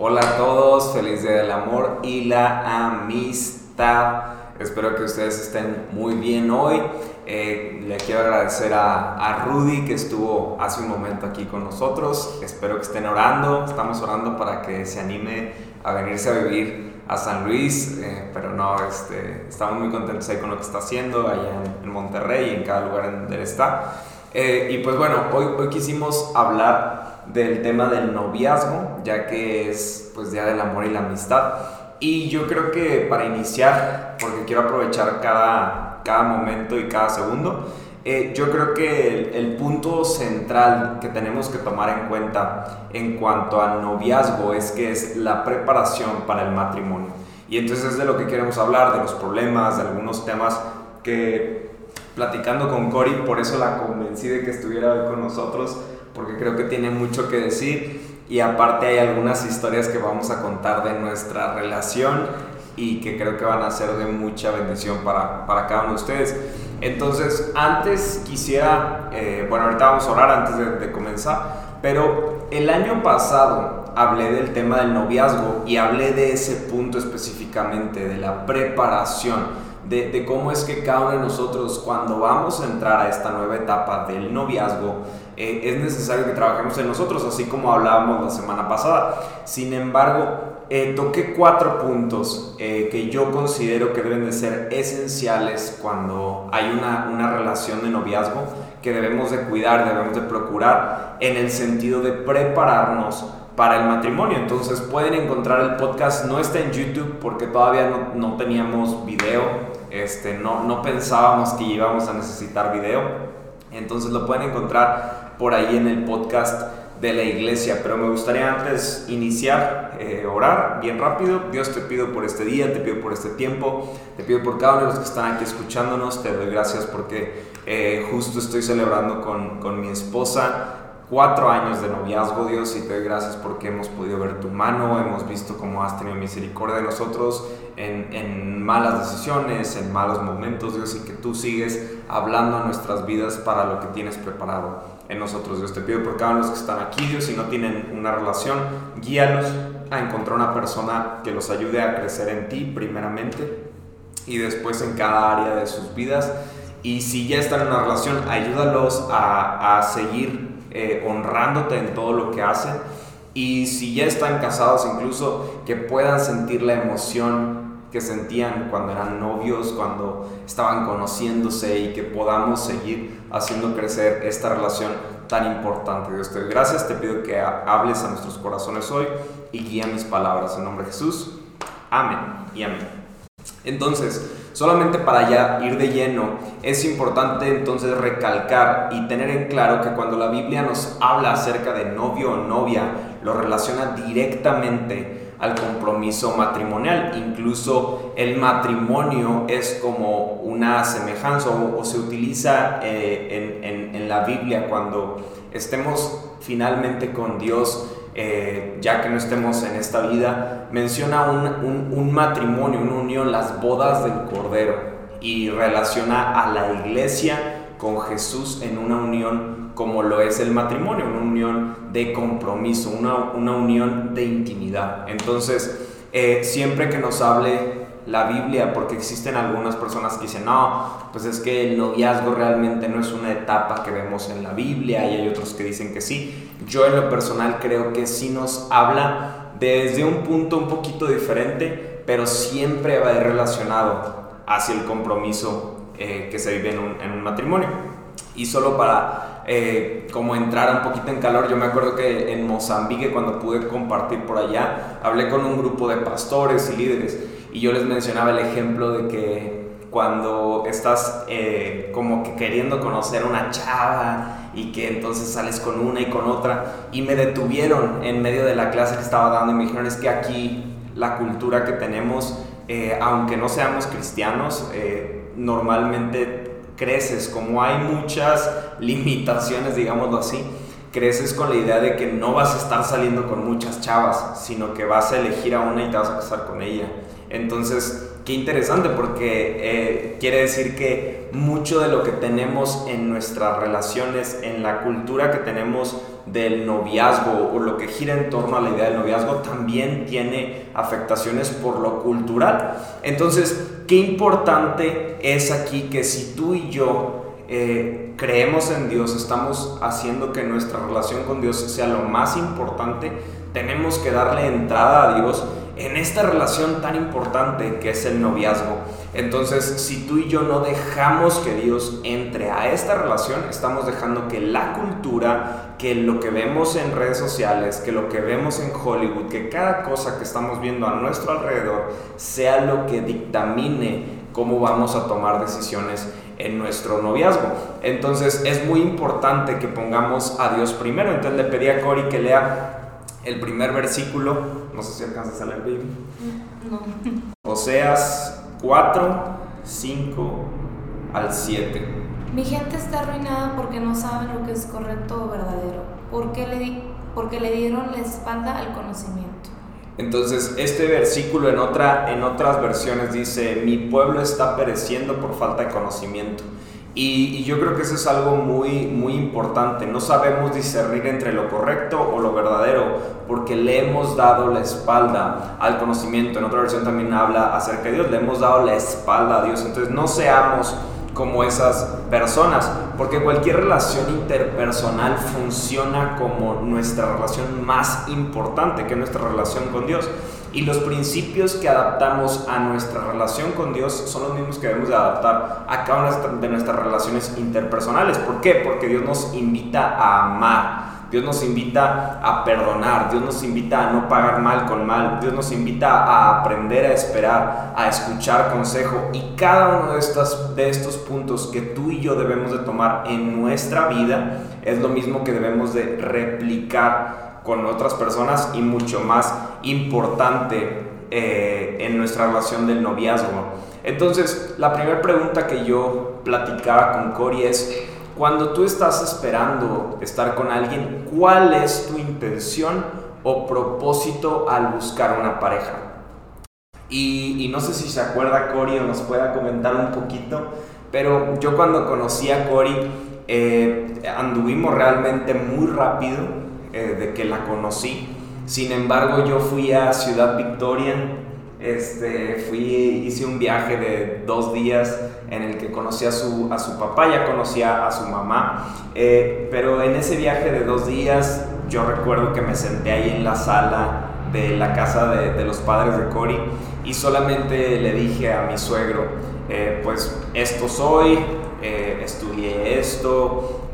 Hola a todos, feliz día del amor y la amistad. Espero que ustedes estén muy bien hoy. Eh, le quiero agradecer a, a, Rudy que estuvo hace un momento aquí con nosotros. Espero que estén orando. Estamos orando para que se anime a venirse a vivir a San Luis. Eh, pero no, este, estamos muy contentos ahí con lo que está haciendo allá en, Monterrey y en cada lugar en donde está. Eh, y pues bueno, hoy, hoy quisimos hablar del tema del noviazgo, ya que es pues Día del Amor y la Amistad. Y yo creo que para iniciar, porque quiero aprovechar cada, cada momento y cada segundo, eh, yo creo que el, el, punto central que tenemos que tomar en cuenta en cuanto al noviazgo es que es la preparación para el matrimonio. Y entonces es de lo que queremos hablar, de los problemas, de algunos temas que platicando con Cory, por eso la convencí de que estuviera hoy con nosotros, porque creo que tiene mucho que decir y aparte hay algunas historias que vamos a contar de nuestra relación y que creo que van a ser de mucha bendición para, para cada uno de ustedes. Entonces, antes quisiera, eh, bueno, ahorita vamos a orar antes de, de comenzar, pero el año pasado hablé del tema del noviazgo y hablé de ese punto específicamente, de la preparación de, de, cómo es que cada uno de nosotros cuando vamos a entrar a esta nueva etapa del noviazgo, eh, es necesario que trabajemos en nosotros, así como hablábamos la semana pasada. Sin embargo, eh, toqué cuatro puntos eh, que yo considero que deben de ser esenciales cuando hay una, una relación de noviazgo que debemos de cuidar, debemos de procurar en el sentido de prepararnos para el matrimonio. Entonces pueden encontrar el podcast, no está en YouTube porque todavía no, no teníamos video, este, no, no pensábamos que íbamos a necesitar video. Entonces lo pueden encontrar por ahí en el podcast de la iglesia. Pero me gustaría antes iniciar, eh, orar bien rápido. Dios te pido por este día, te pido por este tiempo, te pido por cada uno de los que están aquí escuchándonos. Te doy gracias porque eh, justo estoy celebrando con, con mi esposa cuatro años de noviazgo, Dios, y te doy gracias porque hemos podido ver tu mano, hemos visto cómo has tenido misericordia de nosotros en, en, malas decisiones, en malos momentos, Dios, y que tú sigues hablando a nuestras vidas para lo que tienes preparado en nosotros, Dios. Te pido por cada uno de los que están aquí, Dios, si no tienen una relación, guíalos a encontrar una persona que los ayude a crecer en ti, primeramente, y después en cada área de sus vidas. Y si ya están en una relación, ayúdalos a, a seguir eh, honrándote en todo lo que hacen. Y si ya están casados, incluso que puedan sentir la emoción que sentían cuando eran novios, cuando estaban conociéndose y que podamos seguir haciendo crecer esta relación tan importante. Dios te gracias, te pido que hables a nuestros corazones hoy y guía mis palabras en nombre de Jesús. Amén y amén. Entonces, solamente para ya ir de lleno, es importante entonces recalcar y tener en claro que cuando la Biblia nos habla acerca de novio o novia, lo relaciona directamente al compromiso matrimonial. Incluso el matrimonio es como una semejanza o, se utiliza eh, en, la Biblia cuando estemos finalmente con Dios eh, ya que no estemos en esta vida, menciona un, un, matrimonio, una unión, las bodas del Cordero, y relaciona a la iglesia con Jesús en una unión como lo es el matrimonio, una unión de compromiso, una, una unión de intimidad. Entonces, eh, siempre que nos hable la Biblia, porque existen algunas personas que dicen, no, pues es que el noviazgo realmente no es una etapa que vemos en la Biblia, y hay otros que dicen que sí. Yo en lo personal creo que sí nos habla desde un punto un poquito diferente, pero siempre va a ir relacionado hacia el compromiso eh, que se vive en un, en un, matrimonio. Y solo para eh, como entrar un poquito en calor, yo me acuerdo que en Mozambique cuando pude compartir por allá, hablé con un grupo de pastores y líderes y yo les mencionaba el ejemplo de que cuando estás eh, como que queriendo conocer una chava y que entonces sales con una y con otra y me detuvieron en medio de la clase que estaba dando y me dijeron es que aquí la cultura que tenemos, eh, aunque no seamos cristianos, normalmente creces, como hay muchas limitaciones, digámoslo así, creces con la idea de que no vas a estar saliendo con muchas chavas, sino que vas a elegir a una y te vas a casar con ella. Entonces, qué interesante porque eh, quiere decir que mucho de lo que tenemos en nuestras relaciones, en la cultura que tenemos del noviazgo o lo que gira en torno a la idea del noviazgo también tiene afectaciones por lo cultural. Entonces, qué importante es aquí que si tú y yo eh, creemos en Dios, estamos haciendo que nuestra relación con Dios sea lo más importante, tenemos que darle entrada a Dios en esta relación tan importante que es el noviazgo. Entonces, si tú y yo no dejamos que Dios entre a esta relación, estamos dejando que la cultura, que lo que vemos en redes sociales, que lo que vemos en Hollywood, que cada cosa que estamos viendo a nuestro alrededor sea lo que dictamine cómo vamos a tomar decisiones en nuestro noviazgo. Entonces es muy importante que pongamos a Dios primero. Entonces le pedí a Cory que lea el primer versículo. No sé si alcanzas a leer, baby. No. Oseas 4, 5 al 7. Mi gente está arruinada porque no saben lo que es correcto o verdadero. Porque le, porque le dieron la espalda al conocimiento. Entonces, este versículo en, otra, en otras versiones dice, mi pueblo está pereciendo por falta de conocimiento. Y, yo creo que eso es algo muy, muy importante. No sabemos discernir entre lo correcto o lo verdadero porque le hemos dado la espalda al conocimiento. En otra versión también habla acerca de Dios, le hemos dado la espalda a Dios. Entonces no seamos como esas personas, porque cualquier relación interpersonal funciona como nuestra relación más importante, que es nuestra relación con Dios. Y los principios que adaptamos a nuestra relación con Dios son los mismos que debemos de adaptar a cada una de nuestras relaciones interpersonales. ¿Por qué? Porque Dios nos invita a amar Dios nos invita a perdonar, Dios nos invita a no pagar mal con mal, Dios nos invita a aprender a esperar, a escuchar consejo y cada uno de estos, de estos puntos que tú y yo debemos de tomar en nuestra vida es lo mismo que debemos de replicar con otras personas y mucho más importante eh, en nuestra relación del noviazgo. Entonces, la primera pregunta que yo platicaba con Cory es, cuando tú estás esperando estar con alguien, ¿cuál es tu intención o propósito al buscar una pareja? Y, no sé si se acuerda Cory o nos pueda comentar un poquito, pero yo cuando conocí a Cory eh, anduvimos realmente muy rápido eh, de que la conocí. Sin embargo, yo fui a Ciudad Victoria este, fui, hice un viaje de dos días en el que conocí a su, a su papá, ya conocía a su mamá, eh, pero en ese viaje de dos días yo recuerdo que me senté ahí en la sala de la casa de, los padres de Cory y solamente le dije a mi suegro, eh, pues esto soy, eh, estudié esto,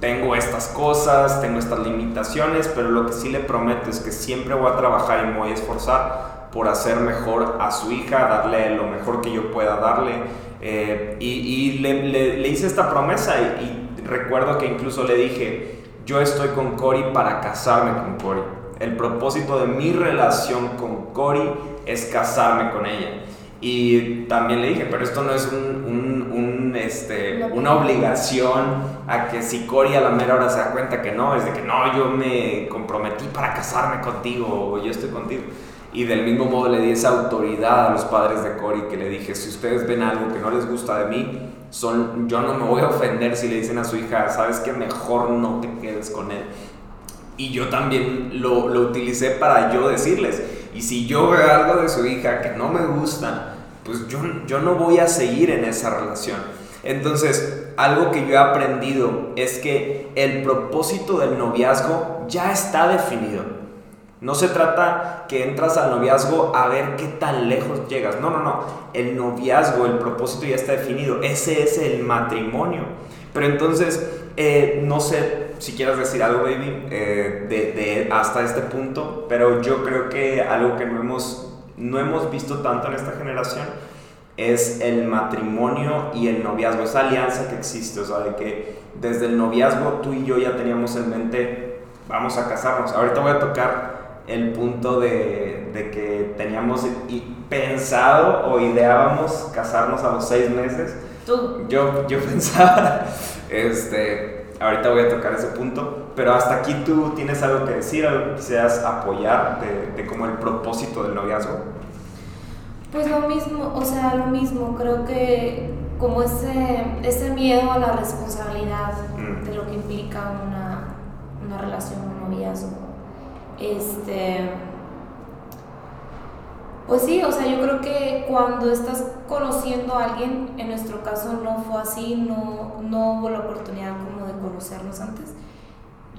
tengo estas cosas, tengo estas limitaciones, pero lo que sí le prometo es que siempre voy a trabajar y me voy a esforzar por hacer mejor a su hija, darle lo mejor que yo pueda darle. Eh, y, le, hice esta promesa y, recuerdo que incluso le dije, yo estoy con Cory para casarme con Cory. El propósito de mi relación con Cory es casarme con ella. Y también le dije, pero esto no es un, este, una obligación a que si Cory a la mera hora se da cuenta que no, es de que no, yo me comprometí para casarme contigo o yo estoy contigo. Y del mismo modo le di esa autoridad a los padres de Cory que le dije, si ustedes ven algo que no les gusta de mí, son, yo no me voy a ofender si le dicen a su hija, sabes que mejor no te quedes con él. Y yo también lo, lo utilicé para yo decirles, y si yo veo algo de su hija que no me gusta, pues yo, yo no voy a seguir en esa relación. Entonces, algo que yo he aprendido es que el propósito del noviazgo ya está definido. No se trata que entras al noviazgo a ver qué tan lejos llegas. No, no, no. El noviazgo, el propósito ya está definido. Ese es el matrimonio. Pero entonces, eh, no sé si quieras decir algo, baby, eh, de, hasta este punto, pero yo creo que algo que no hemos, no hemos visto tanto en esta generación es el matrimonio y el noviazgo, esa alianza que existe, o sea, de que desde el noviazgo tú y yo ya teníamos en mente, vamos a casarnos. Ahorita voy a tocar el punto de, de que teníamos pensado o ideábamos casarnos a los seis meses. ¿Tú? Yo, yo pensaba, este, ahorita voy a tocar ese punto, pero hasta aquí tú tienes algo que decir, algo que quisieras apoyar de, de como el propósito del noviazgo. Pues lo mismo, o sea, lo mismo, creo que como ese, ese miedo a la responsabilidad mm. de lo que implica una una relación, un noviazgo. Este, pues sí, o sea, yo creo que cuando estás conociendo a alguien, en nuestro caso no fue así, no, no hubo la oportunidad como de conocernos antes.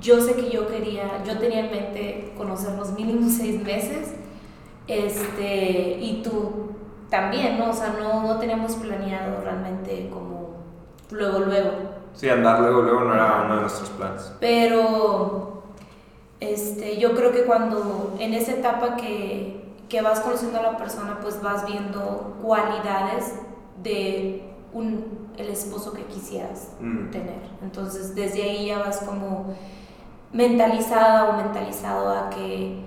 Yo sé que yo quería, yo tenía en mente conocernos mínimo seis meses, este, y tú también, ¿no? O sea, no, no teníamos planeado realmente como luego, luego. Sí, andar luego, luego no era uno de nuestros planes. Pero, este, yo creo que cuando, en esa etapa que, que vas conociendo a la persona, pues vas viendo cualidades de un, el esposo que quisieras Mm. tener. Entonces, desde ahí ya vas como mentalizada o mentalizado a que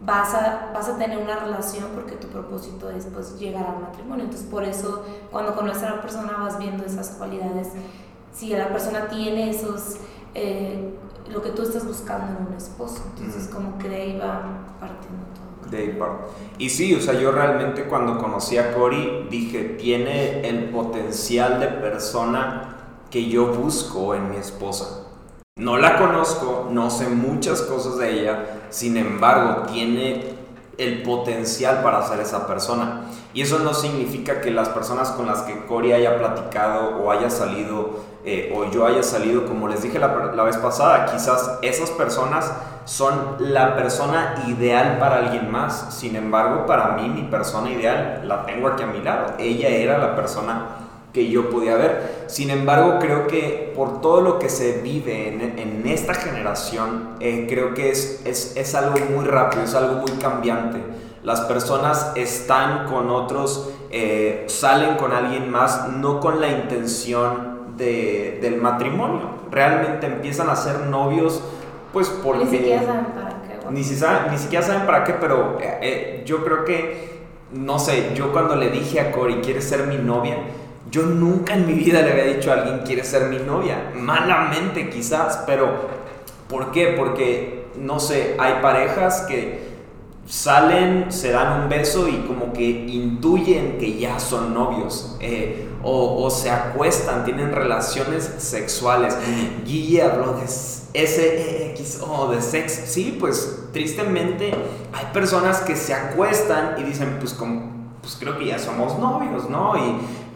vas a, vas a tener una relación porque tu propósito es pues llegar al matrimonio. Entonces, por eso cuando conoces a la persona vas viendo esas cualidades. Si la persona tiene esos, eh, lo que tú estás buscando en un esposo. Entonces, Ujú. como que de ahí va partiendo todo. De ahí parte. Y sí, o sea, yo realmente cuando conocí a Cory dije, tiene el potencial de persona que yo busco en mi esposa. No la conozco, no sé muchas cosas de ella, sin embargo, tiene el potencial para ser esa persona. Y eso no significa que las personas con las que Cory haya platicado o haya salido eh, o yo haya salido, como les dije la, la vez pasada, quizás esas personas son la persona ideal para alguien más. Sin embargo, para mí mi persona ideal la tengo aquí a mi lado. Ella era la persona que yo podía ver. Sin embargo, creo que por todo lo que se vive en, en esta generación, eh, creo que es, es, es algo muy rápido, es algo muy cambiante. Las personas están con otros, eh, salen con alguien más, no con la intención de, del matrimonio. Realmente empiezan a ser novios, pues porque... Ni siquiera saben para qué. Ni, si saben- ni siquiera saben para qué, pero eh, eh, yo creo que, no sé, yo cuando le dije a Cory, ¿quieres ser mi novia? Yo nunca en mi vida le había dicho a alguien, ¿quieres ser mi novia? Malamente quizás, pero ¿por qué? Porque, no sé, hay parejas que salen, se dan un beso y como que intuyen que ya son novios. eh, o, se acuestan, tienen relaciones sexuales. Guille habló de SX o de sexo. Sí, pues tristemente hay personas que se acuestan y dicen, pues, pues creo que ya somos novios, ¿no?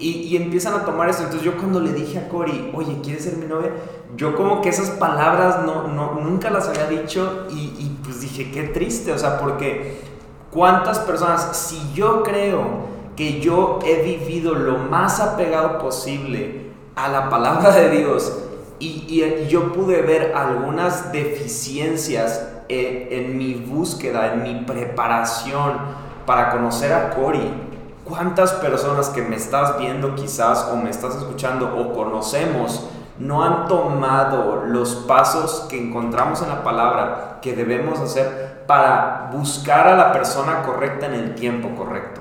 Y, empiezan a tomar eso. Entonces yo cuando le dije a Cory, oye, ¿quieres ser mi novia? Yo como que esas palabras no, no, nunca las había dicho y, y pues dije, qué triste, o sea, porque cuántas personas, si yo creo que yo he vivido lo más apegado posible a la palabra de Dios y, y- yo pude ver algunas deficiencias en, en mi búsqueda, en mi preparación para conocer a Cory. ¿Cuántas personas que me estás viendo quizás o me estás escuchando o conocemos no han tomado los pasos que encontramos en la palabra que debemos hacer para buscar a la persona correcta en el tiempo correcto?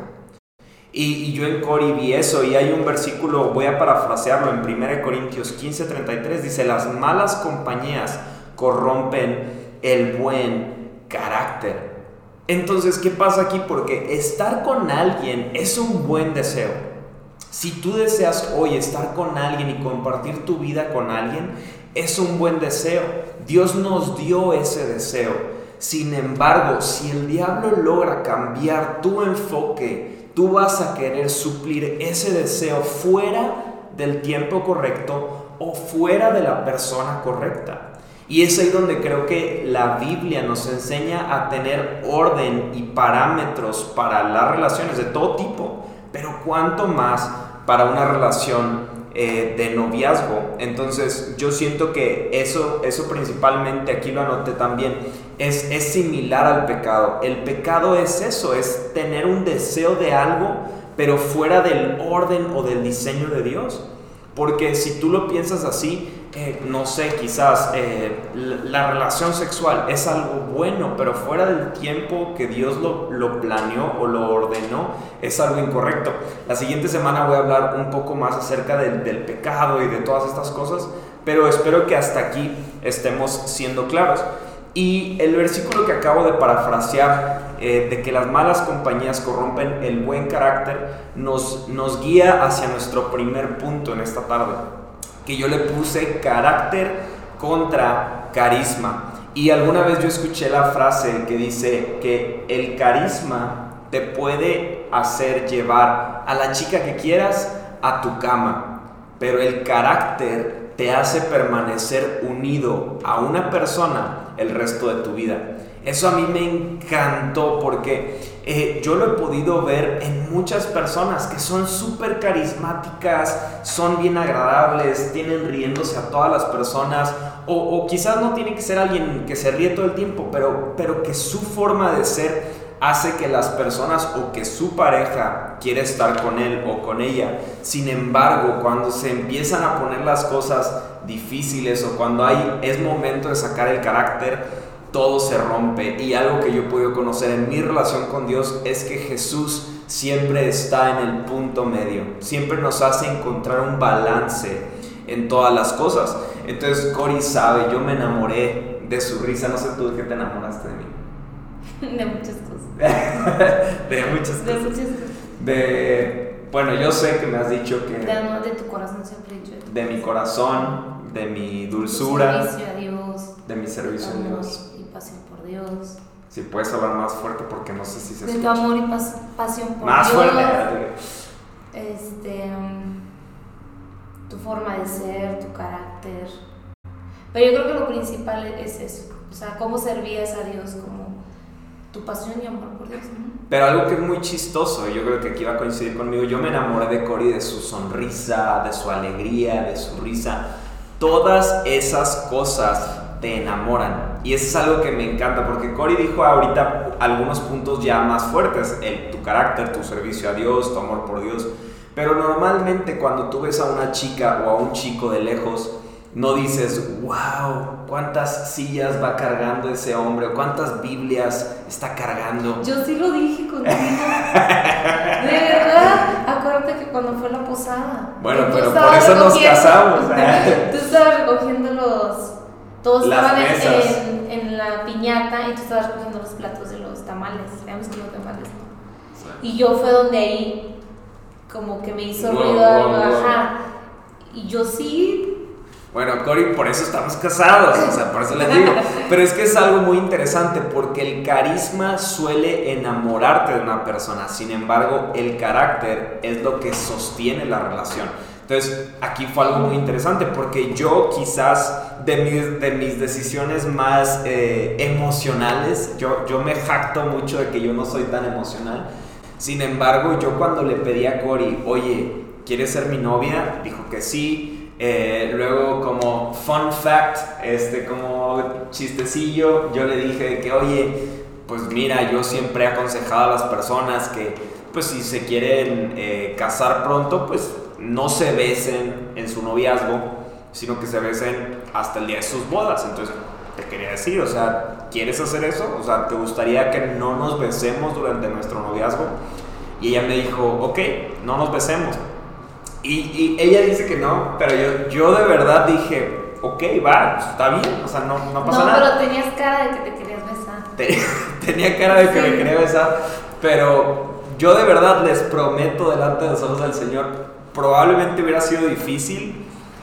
Y, y yo en Cori vi eso y hay un versículo, voy a parafrasearlo en 1 Corintios 15:33, dice, las malas compañías corrompen el buen carácter. Entonces, ¿qué pasa aquí? Porque estar con alguien es un buen deseo. Si tú deseas hoy estar con alguien y compartir tu vida con alguien, es un buen deseo. Dios nos dio ese deseo. Sin embargo, si el diablo logra cambiar tu enfoque, tú vas a querer suplir ese deseo fuera del tiempo correcto o fuera de la persona correcta. Y es ahí donde creo que la Biblia nos enseña a tener orden y parámetros para las relaciones de todo tipo, pero cuánto más para una relación eh, de noviazgo. Entonces yo siento que eso, eso principalmente, aquí lo anoté también, es, es similar al pecado. El pecado es eso, es tener un deseo de algo, pero fuera del orden o del diseño de Dios. Porque si tú lo piensas así, eh, no sé, quizás eh, la, la relación sexual es algo bueno, pero fuera del tiempo que Dios lo, lo planeó o lo ordenó, es algo incorrecto. La siguiente semana voy a hablar un poco más acerca del, del pecado y de todas estas cosas, pero espero que hasta aquí estemos siendo claros. Y el versículo que acabo de parafrasear, eh, de que las malas compañías corrompen el buen carácter, nos, nos guía hacia nuestro primer punto en esta tarde, que yo le puse carácter contra carisma. Y alguna vez yo escuché la frase que dice que el carisma te puede hacer llevar a la chica que quieras a tu cama, pero el carácter te hace permanecer unido a una persona el resto de tu vida. Eso a mí me encantó porque eh, yo lo he podido ver en muchas personas que son súper carismáticas, son bien agradables, tienen riéndose a todas las personas, o, quizás no tiene que ser alguien que se ríe todo el tiempo, pero, pero que su forma de ser hace que las personas o que su pareja quiere estar con él o con ella. Sin embargo, cuando se empiezan a poner las cosas difíciles o cuando hay, es momento de sacar el carácter, todo se rompe. Y algo que yo he podido conocer en mi relación con Dios es que Jesús siempre está en el punto medio, siempre nos hace encontrar un balance en todas las cosas. Entonces Cory sabe, yo me enamoré de su risa, no sé tú de qué te enamoraste de mí. De muchas cosas. de muchas cosas. De muchas cosas. De, bueno, yo sé que me has dicho que... De, de tu corazón siempre he dicho. De mi corazón, de mi dulzura. De mi servicio a Dios. De mi servicio a Dios Dios. Si puedes hablar más fuerte porque no sé si se De tu amor y pasión por más Dios. Más fuerte. Este, mm, tu forma de ser, tu carácter. Pero yo creo que lo principal es eso. O sea, cómo servías a Dios, como tu pasión y amor por Dios. Pero algo que es muy chistoso, yo creo que aquí va a coincidir conmigo, yo me enamoré de Cory de su sonrisa, de su alegría, de su risa. Todas esas cosas te enamoran. Y eso es algo que me encanta, porque Cory dijo ahorita algunos puntos ya más fuertes, el, tu carácter, tu servicio a Dios, tu amor por Dios. Pero normalmente cuando tú ves a una chica o a un chico de lejos, no dices, wow, cuántas sillas va cargando ese hombre, o cuántas Biblias está cargando. Yo sí lo dije contigo. de verdad, acuérdate que cuando fue la posada. Bueno, pero por eso nos casamos. tú estabas recogiendo los todos estaban en, en, la piñata y tú estabas recogiendo los platos de los tamales. Habíamos los tamales, Y yo fue donde ahí como que me hizo ruido algo, ajá. Y yo sí. Bueno, Cory, por eso estamos casados, o sea, por eso les digo. Pero es que es algo muy interesante porque el carisma suele enamorarte de una persona, sin embargo, el carácter es lo que sostiene la relación. Entonces, aquí fue algo muy interesante porque yo quizás de mis, de mis decisiones más eh, emocionales, yo, yo me jacto mucho de que yo no soy tan emocional. Sin embargo, yo cuando le pedí a Cory, oye, ¿quieres ser mi novia? Dijo que sí. Eh, luego como fun fact, este, como chistecillo, yo le dije que, oye, pues mira, yo siempre he aconsejado a las personas que, pues si se quieren eh, casar pronto, pues no se besen en su noviazgo, sino que se besen hasta el día de sus bodas. Entonces, te quería decir, o sea, ¿quieres hacer eso? O sea, ¿te gustaría que no nos besemos durante nuestro noviazgo? Y ella me dijo, ok, no nos besemos. Y, ella dice que no, pero yo, yo de verdad dije, ok, va, está bien, o sea, no, no pasa nada. No, pero tenías cara de que te querías besar. tenía cara de que me quería besar, pero yo de verdad les prometo delante de los ojos del Señor, probablemente hubiera sido difícil.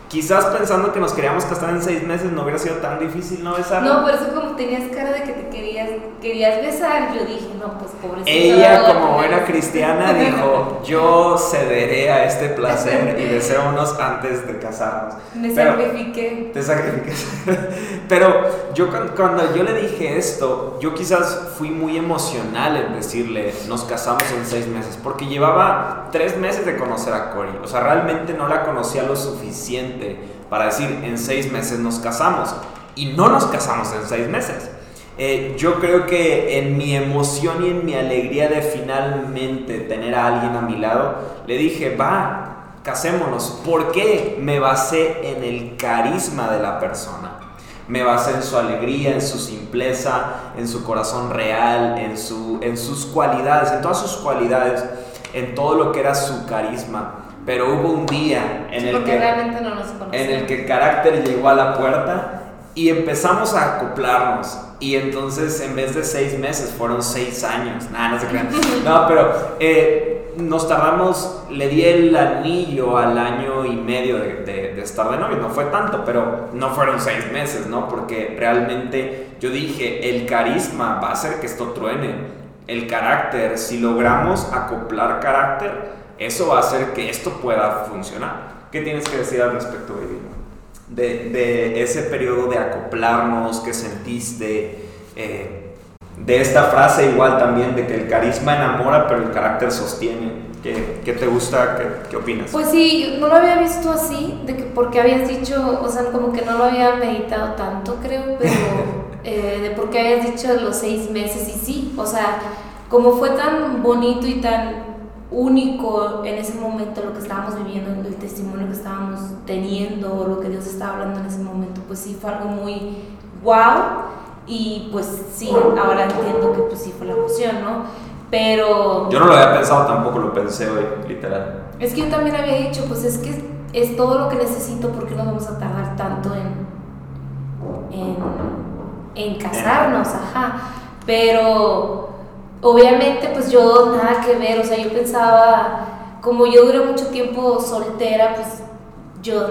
Quizás pensando que nos queríamos casar en seis meses no hubiera sido tan difícil no besar. No, por eso como tenías cara de que te querías, querías besar, yo dije, no, pues pobrecita. Ella como buena cristiana dijo, yo cederé a este placer y deseémonos antes de casarnos. Me sacrifiqué. Te sacrifiqué. Pero yo cuando yo le dije esto, yo quizás fui muy emocional en decirle, nos casamos en seis meses, porque llevaba tres meses de conocer a Cory. O sea, realmente no la conocía lo suficiente para decir en seis meses nos casamos. Y no nos casamos en seis meses. Eh, yo creo que en mi emoción y en mi alegría de finalmente tener a alguien a mi lado, le dije, va, casémonos. ¿Por qué? Me basé en el carisma de la persona. Me basé en su alegría, en su simpleza, en su corazón real, en, su, en sus cualidades, en todas sus cualidades, en todo lo que era su carisma. Pero hubo un día en, el, que, en el que carácter llegó a la puerta y empezamos a acoplarnos. Y entonces en vez de seis meses fueron seis años. Nada, no se crean. No, pero eh, nos tardamos, le di el anillo al año y medio de, de, estar de novio, no fue tanto, pero no fueron seis meses, ¿no? Porque realmente yo dije, el carisma va a hacer que esto truene, el carácter, si logramos acoplar carácter, eso va a hacer que esto pueda funcionar. ¿Qué tienes que decir al respecto, Baby? De, de ese periodo de acoplarnos que sentiste, eh, de esta frase igual también, de que el carisma enamora, pero el carácter sostiene. ¿Qué, qué te gusta? ¿Qué, ¿Qué, opinas? Pues sí, no lo había visto así, de que porque habías dicho, o sea, como que no lo había meditado tanto, creo, pero eh, de por qué habías dicho los seis meses y sí, o sea, como fue tan bonito y tan único en ese momento lo que estábamos viviendo, el testimonio que estábamos teniendo, lo que Dios estaba hablando en ese momento, pues sí fue algo muy wow y pues sí, ahora entiendo que pues sí fue la emoción, ¿no? Pero... Yo no lo había pensado, tampoco lo pensé hoy, literal. Es que yo también había dicho, pues es que es todo lo que necesito porque no vamos a tardar tanto en, en, en casarnos, ajá. Pero obviamente pues yo nada que ver, o sea, yo pensaba, como yo duré mucho tiempo soltera, pues yo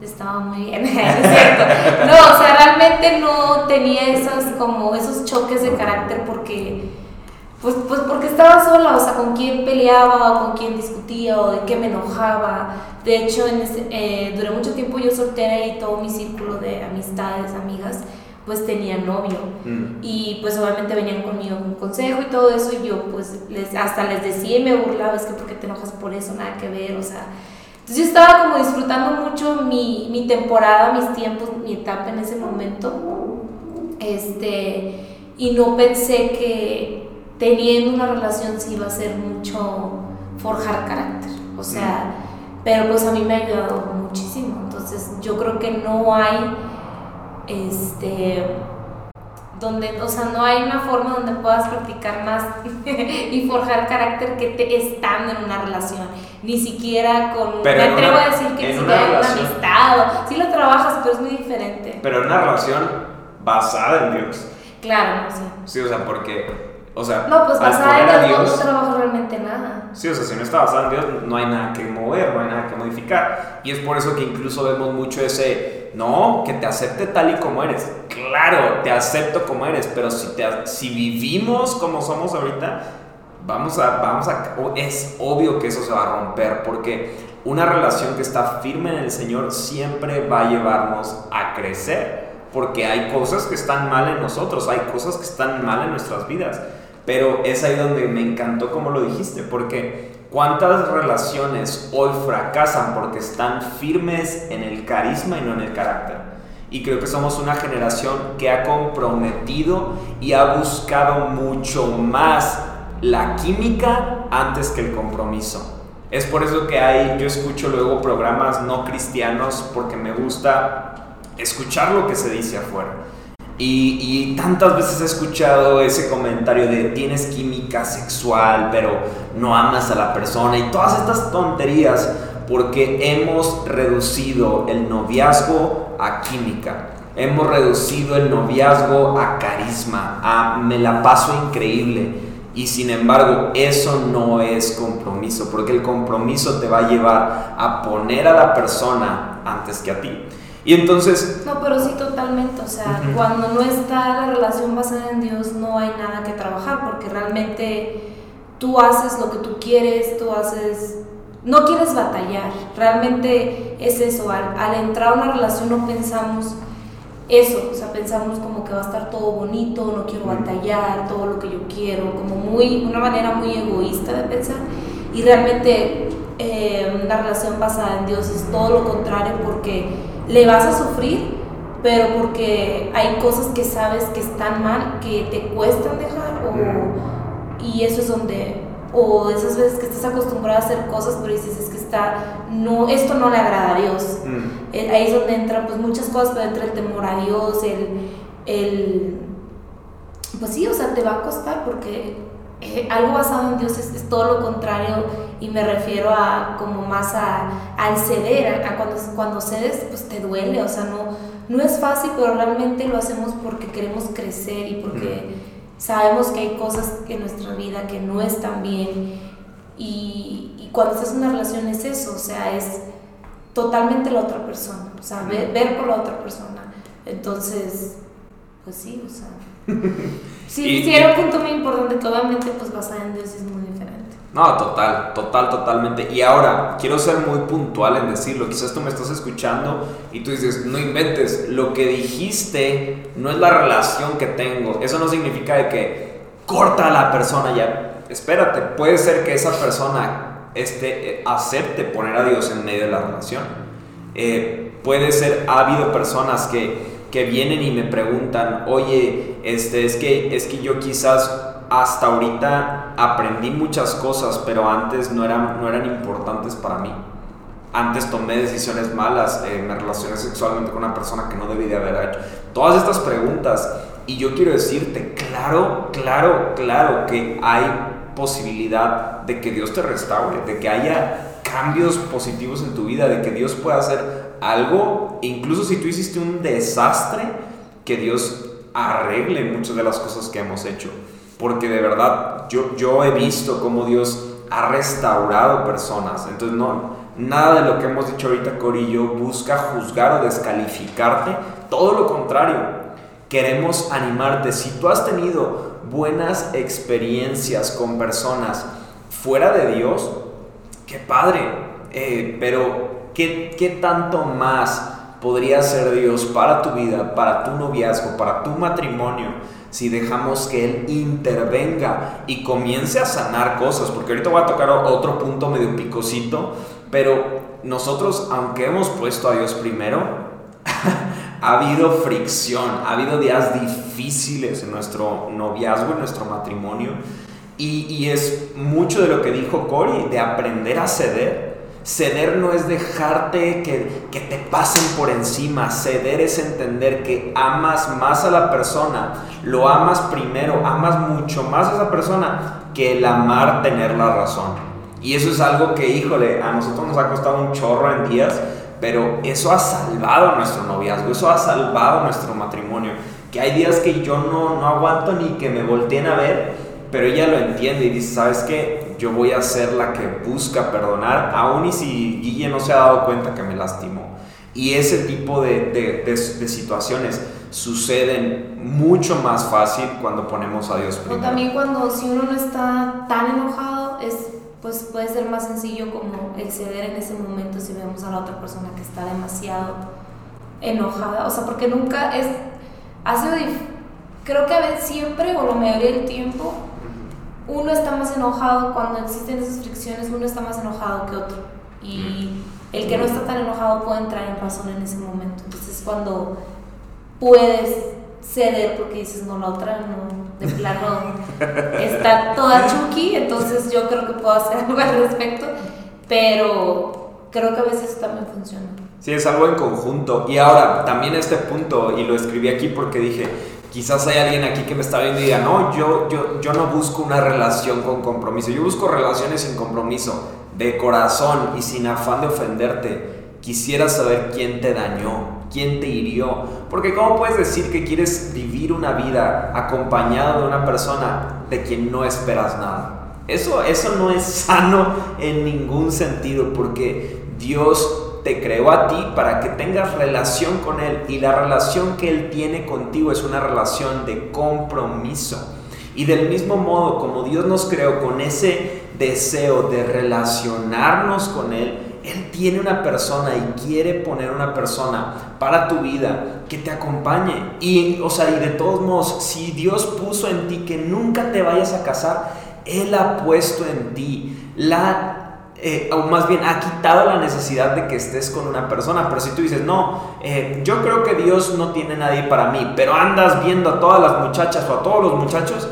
estaba muy bien, ¿es cierto? No, o sea, realmente no tenía esas, como esos choques de carácter porque pues, pues porque estaba sola, o sea, con quién peleaba o con quién discutía o de qué me enojaba. De hecho, en eh, duré mucho tiempo yo soltera y todo mi círculo de amistades, amigas, pues tenía novio. Mm. Y pues obviamente venían conmigo un consejo y todo eso y yo pues les, hasta les decía y me burlaba, es que porque te enojas por eso, nada que ver, o sea... Entonces yo estaba como disfrutando mucho mi, mi temporada, mis tiempos, mi etapa en ese momento. Este, y no pensé que, teniendo una relación sí va a ser mucho forjar carácter. O sea, pero pues a mí me ha ayudado muchísimo. Entonces yo creo que no hay, este, donde, o sea, no hay una forma donde puedas practicar más y forjar carácter que te estando en una relación. Ni siquiera con, me atrevo a decir que ni siquiera una amistad. Sí lo trabajas, pero es muy diferente. Pero en una relación basada en Dios. Claro, sí. Sí, o sea, porque o sea, no, pues basada en Dios, no trabajo realmente nada. Sí, o sea, si no está basada en Dios, no hay nada que mover, no hay nada que modificar. Y es por eso que incluso vemos mucho ese, no, que te acepte tal y como eres. Claro, te acepto como eres, pero si, te, si vivimos como somos ahorita, vamos a, vamos a, es obvio que eso se va a romper, porque una relación que está firme en el Señor siempre va a llevarnos a crecer, porque hay cosas que están mal en nosotros, hay cosas que están mal en nuestras vidas. Pero es ahí donde me encantó como lo dijiste, porque cuántas relaciones hoy fracasan porque están firmes en el carisma y no en el carácter. Y creo que somos una generación que ha comprometido y ha buscado mucho más la química antes que el compromiso. Es por eso que hay, yo escucho luego programas no cristianos porque me gusta escuchar lo que se dice afuera. Y, tantas veces he escuchado ese comentario de tienes química sexual, pero no amas a la persona y todas estas tonterías porque hemos reducido el noviazgo a química. Hemos reducido el noviazgo a carisma, a me la paso increíble. Y sin embargo, eso no es compromiso, porque el compromiso te va a llevar a poner a la persona antes que a ti. Y entonces... No, pero sí totalmente, o sea, cuando no está la relación basada en Dios no hay nada que trabajar porque realmente tú haces lo que tú quieres, tú haces... No quieres batallar, realmente es eso, al, al entrar a una relación no pensamos eso, o sea, pensamos como que va a estar todo bonito, no quiero batallar, todo lo que yo quiero, como muy, una manera muy egoísta de pensar y realmente eh, una relación basada en Dios es todo lo contrario porque le vas a sufrir, pero porque hay cosas que sabes que están mal, que te cuestan dejar, o, y eso es donde, o esas veces que estás acostumbrado a hacer cosas, pero dices, es que está, no, esto no le agrada a Dios. Mm. Eh, ahí es donde entran pues muchas cosas, pero entra el temor a Dios, el, el, pues sí, o sea, te va a costar porque eh, algo basado en Dios es, todo lo contrario y me refiero a como más a, al ceder, a, cuando, cuando cedes pues te duele, o sea, no, no es fácil, pero realmente lo hacemos porque queremos crecer y porque sabemos que hay cosas en nuestra vida que no están bien y, y cuando estás en una relación es eso, o sea, es totalmente la otra persona, o sea, ver, ver por la otra persona. Entonces, pues sí, o sea. sí, sí, era un punto muy importante que obviamente pues basada en Dios es muy diferente. No, total, total, totalmente. Y ahora, quiero ser muy puntual en decirlo. Quizás tú me estás escuchando y tú dices, no inventes, lo que dijiste no es la relación que tengo. Eso no significa de que corta a la persona ya. Espérate, puede ser que esa persona este, eh, acepte poner a Dios en medio de la relación. Eh, puede ser, ha habido personas que, que vienen y me preguntan, oye, este, es, que, es que yo quizás hasta ahorita aprendí muchas cosas, pero antes no eran, no eran importantes para mí. Antes tomé decisiones malas, eh, me relacioné sexualmente con una persona que no debí de haber hecho. Todas estas preguntas. Y yo quiero decirte, claro, claro, claro que hay posibilidad de que Dios te restaure, de que haya cambios positivos en tu vida, de que Dios pueda hacer algo, incluso si tú hiciste un desastre, que Dios arregle muchas de las cosas que hemos hecho porque de verdad yo, yo he visto cómo Dios ha restaurado personas. Entonces, no, nada de lo que hemos dicho ahorita, Cori y yo, busca juzgar o descalificarte. Todo lo contrario, queremos animarte. Si tú has tenido buenas experiencias con personas fuera de Dios, qué padre. Eh, pero, ¿qué, ¿qué tanto más podría ser Dios para tu vida, para tu noviazgo, para tu matrimonio? Si dejamos que Él intervenga y comience a sanar cosas, porque ahorita voy a tocar otro punto medio picosito, pero nosotros, aunque hemos puesto a Dios primero, ha habido fricción, ha habido días difíciles en nuestro noviazgo, en nuestro matrimonio, y, es mucho de lo que dijo Cory, de aprender a ceder Ceder no es dejarte que, que, te pasen por encima. Ceder es entender que amas más a la persona, lo amas primero, amas mucho más a esa persona que el amar tener la razón. Y eso es algo que, híjole, a nosotros nos ha costado un chorro en días, pero eso ha salvado nuestro noviazgo, eso ha salvado nuestro matrimonio. Que hay días que yo no, no aguanto ni que me volteen a ver, pero ella lo entiende y dice, ¿sabes qué? yo voy a ser la que busca perdonar, aun y si Guille no se ha dado cuenta que me lastimó. Y ese tipo de, de, situaciones suceden mucho más fácil cuando ponemos a Dios primero. O también cuando si uno no está tan enojado, es, pues puede ser más sencillo como exceder en ese momento si vemos a la otra persona que está demasiado enojada. O sea, porque nunca es... Ha sido creo que a veces siempre o la mayoría del tiempo uno está más enojado cuando existen esas fricciones, uno está más enojado que otro. Y el que no está tan enojado puede entrar en razón en ese momento. Entonces, cuando puedes ceder porque dices, no, la otra no, de plano está toda chuki, entonces yo creo que puedo hacer algo al respecto, pero creo que a veces también funciona. Sí, es algo en conjunto. Y ahora, también este punto, y lo escribí aquí porque dije, quizás hay alguien aquí que me está viendo y diga, no, yo, yo, yo no busco una relación con compromiso, yo busco relaciones sin compromiso, de corazón y sin afán de ofenderte. Quisiera saber quién te dañó, quién te hirió, porque ¿cómo puedes decir que quieres vivir una vida acompañado de una persona de quien no esperas nada? Eso, eso no es sano en ningún sentido, porque Dios te creó a ti para que tengas relación con Él y la relación que Él tiene contigo es una relación de compromiso. Y del mismo modo como Dios nos creó con ese deseo de relacionarnos con Él, Él tiene una persona y quiere poner una persona para tu vida que te acompañe. Y, o sea, y de todos modos, si Dios puso en ti que nunca te vayas a casar, Él ha puesto en ti la eh, o más bien ha quitado la necesidad de que estés con una persona. Pero si tú dices, no, eh, yo creo que Dios no tiene nadie para mí, pero andas viendo a todas las muchachas o a todos los muchachos,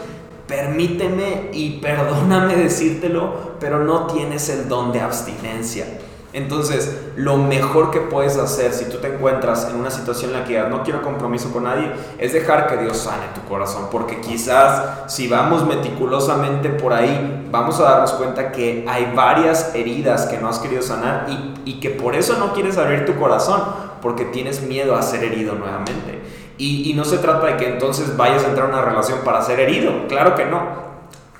permíteme y perdóname decírtelo, pero no tienes el don de abstinencia. Entonces, lo mejor que puedes hacer si tú te encuentras en una situación en la que no quiero compromiso con nadie, es dejar que Dios sane tu corazón. Porque quizás si vamos meticulosamente por ahí, vamos a darnos cuenta que hay varias heridas que no has querido sanar y, que por eso no quieres abrir tu corazón, porque tienes miedo a ser herido nuevamente. Y, y no se trata de que entonces vayas a entrar en una relación para ser herido, claro que no.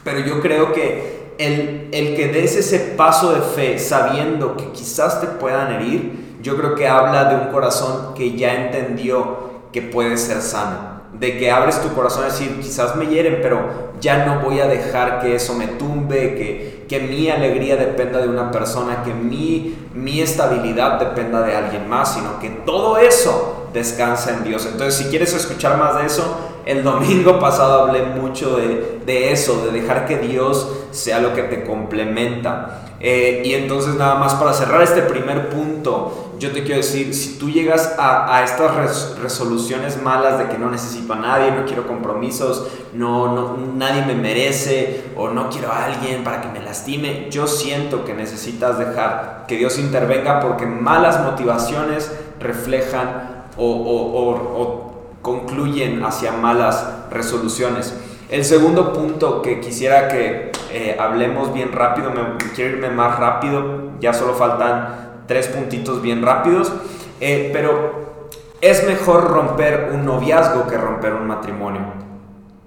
Pero yo creo que el, el, que des ese paso de fe sabiendo que quizás te puedan herir, yo creo que habla de un corazón que ya entendió que puede ser sano. De que abres tu corazón a decir, quizás me hieren, pero ya no voy a dejar que eso me tumbe, que, que mi alegría dependa de una persona, que mi, mi estabilidad dependa de alguien más, sino que todo eso descansa en Dios. Entonces, si quieres escuchar más de eso, el domingo pasado hablé mucho de, de eso, de dejar que Dios sea lo que te complementa. Eh, y entonces nada más para cerrar este primer punto, yo te quiero decir, si tú llegas a, estas resoluciones malas de que no necesito a nadie, no quiero compromisos, no, no, nadie me merece o no quiero a alguien para que me lastime, yo siento que necesitas dejar que Dios intervenga porque malas motivaciones reflejan o concluyen hacia malas resoluciones. El segundo punto que quisiera que eh, hablemos bien rápido, me quiero irme más rápido, ya solo faltan tres puntitos bien rápidos, eh, pero es mejor romper un noviazgo que romper un matrimonio.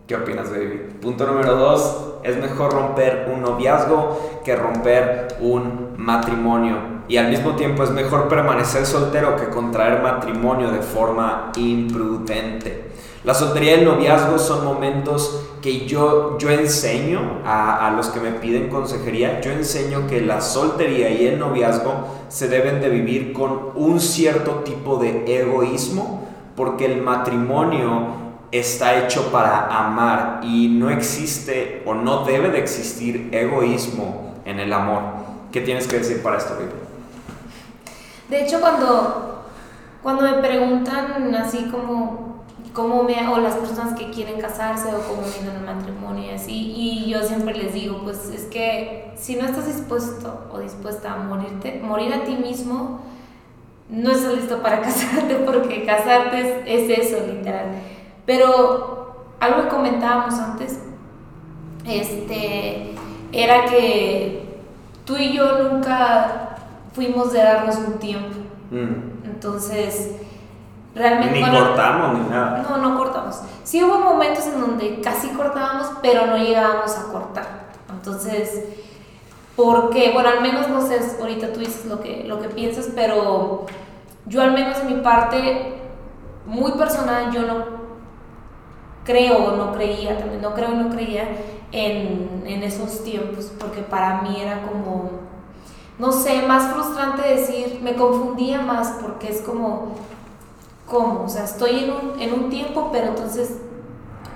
¿Qué opinas, David? Punto número dos, es mejor romper un noviazgo que romper un matrimonio. Y al mismo tiempo es mejor permanecer soltero que contraer matrimonio de forma imprudente. La soltería y el noviazgo son momentos que yo, yo enseño a, los que me piden consejería, yo enseño que la soltería y el noviazgo se deben de vivir con un cierto tipo de egoísmo, porque el matrimonio está hecho para amar y no existe o no debe de existir egoísmo en el amor. ¿Qué tienes que decir para esto, Vivi? De hecho, cuando, cuando me preguntan así como cómo me, o las personas que quieren casarse o cómo vienen el matrimonio y así, y yo siempre les digo, pues es que si no estás dispuesto o dispuesta a morirte, morir a ti mismo, no estás listo para casarte porque casarte es, es eso, literal. Pero algo que comentábamos antes, este, era que tú y yo nunca fuimos de darnos un tiempo. Mm. Entonces, realmente... Ni cortamos ni nada. No, no cortamos. Sí hubo momentos en donde casi cortábamos, pero no llegábamos a cortar. Entonces, porque, bueno, al menos no sé, ahorita tú dices lo que, lo que piensas, pero yo al menos en mi parte, muy personal, yo no creo o no creía, también no creo no creía en, en esos tiempos, porque para mí era como, no sé, más frustrante decir, me confundía más porque es como, ¿cómo? O sea, estoy en un, en un tiempo, pero entonces,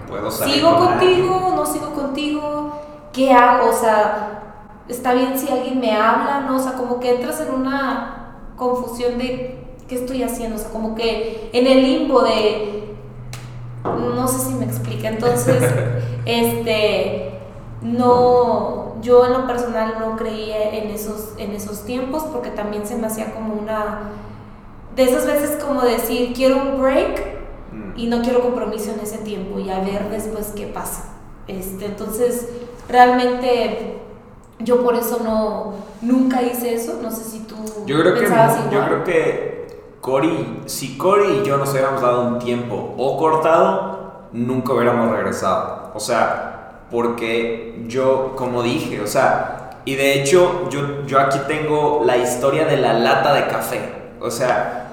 ¿Puedo ¿sigo contigo? ¿No sigo contigo? ¿Qué hago? O sea, está bien si alguien me habla, ¿no? O sea, como que entras en una confusión de qué estoy haciendo, o sea, como que en el limbo de no sé si me explica. Entonces, este, no, yo en lo personal no creía en esos, en esos tiempos porque también se me hacía como una, de esas veces como decir, quiero un break y no quiero compromiso en ese tiempo y a ver después qué pasa. Este, entonces, realmente yo por eso no, nunca hice eso, no sé si tú yo creo pensabas que, igual. Yo creo que Cory, si Cory y yo nos hubiéramos dado un tiempo o cortado, nunca hubiéramos regresado. O sea, porque yo, como dije, o sea, y de hecho yo, yo aquí tengo la historia de la lata de café. O sea,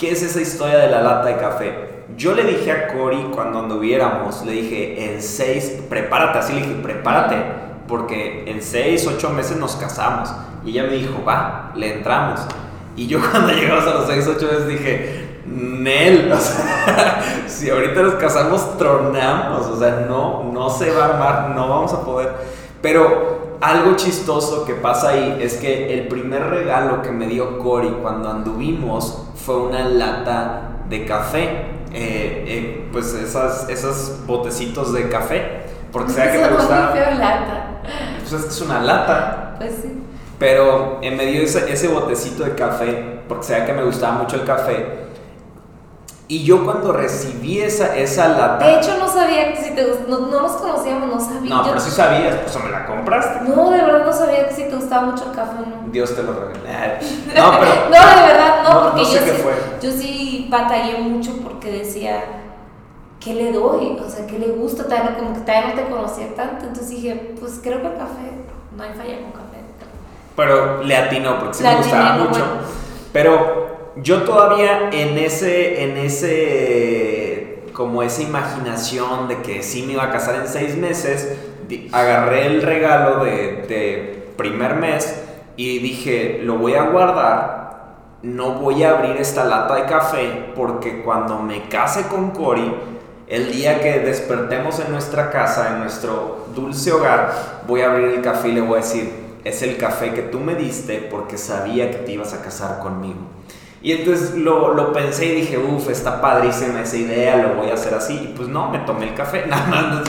¿qué es esa historia de la lata de café? Yo le dije a Cory cuando anduviéramos, le dije, en seis, prepárate, así le dije, prepárate, porque en seis, ocho meses nos casamos. Y ella me dijo, va, le entramos. Y yo cuando llegamos a los 6, 8 meses dije, Nel, o sea, si ahorita nos casamos, tronamos, o sea, no, no se va a armar, no vamos a poder. Pero algo chistoso que pasa ahí es que el primer regalo que me dio Cory cuando anduvimos fue una lata de café. Eh, eh, pues esas, esos botecitos de café. Porque sea que me gusta. lata. Pues es que es una lata. Pues sí. Pero en medio de ese, ese botecito de café, porque sabía que me gustaba mucho el café, y yo cuando recibí esa, esa lata... De hecho no sabía que si te gustaba, no, no, nos conocíamos, no sabía. No, pero sí sabías, pues me la compraste. No, de verdad no sabía que si te gustaba mucho el café, ¿no? Dios te lo regaló. No, pero... no, de verdad no, porque no sé yo, sí, fue. yo sí batallé mucho porque decía, ¿qué le doy? O sea, ¿qué le gusta? No, como que todavía no te conocía tanto, entonces dije, pues creo que el café, no hay falla con café. Pero le atinó, porque sí Le me gustaba mucho. bueno. Pero yo todavía en ese, en ese, como esa imaginación de que sí me iba a casar en seis meses, agarré el regalo de, primer mes y dije, lo voy a guardar no voy a abrir esta lata de café porque cuando me case con Cory, el día que despertemos en nuestra casa, en nuestro dulce hogar, voy a abrir el café y le voy a decir, es el café que tú me diste porque sabía que te ibas a casar conmigo. Y entonces lo, lo pensé y dije, uff, está padrísima esa idea, lo voy a hacer así. Y pues no, me tomé el café, nada más.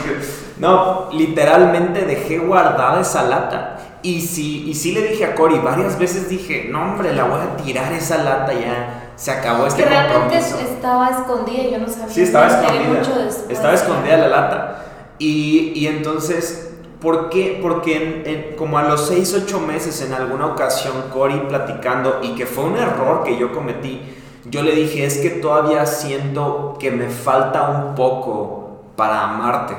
No, literalmente dejé guardada esa lata. Y sí, y sí le dije a Cory, varias veces dije, no hombre, la voy a tirar esa lata ya. Se acabó este que realmente estaba escondida, yo no sabía. Sí, estaba escondida. estaba escondida la lata. Y, y entonces ¿Por qué? Porque como a los 6, 8 meses en alguna ocasión Cory platicando y que fue un error que yo cometí, yo le dije, es que todavía siento que me falta un poco para amarte.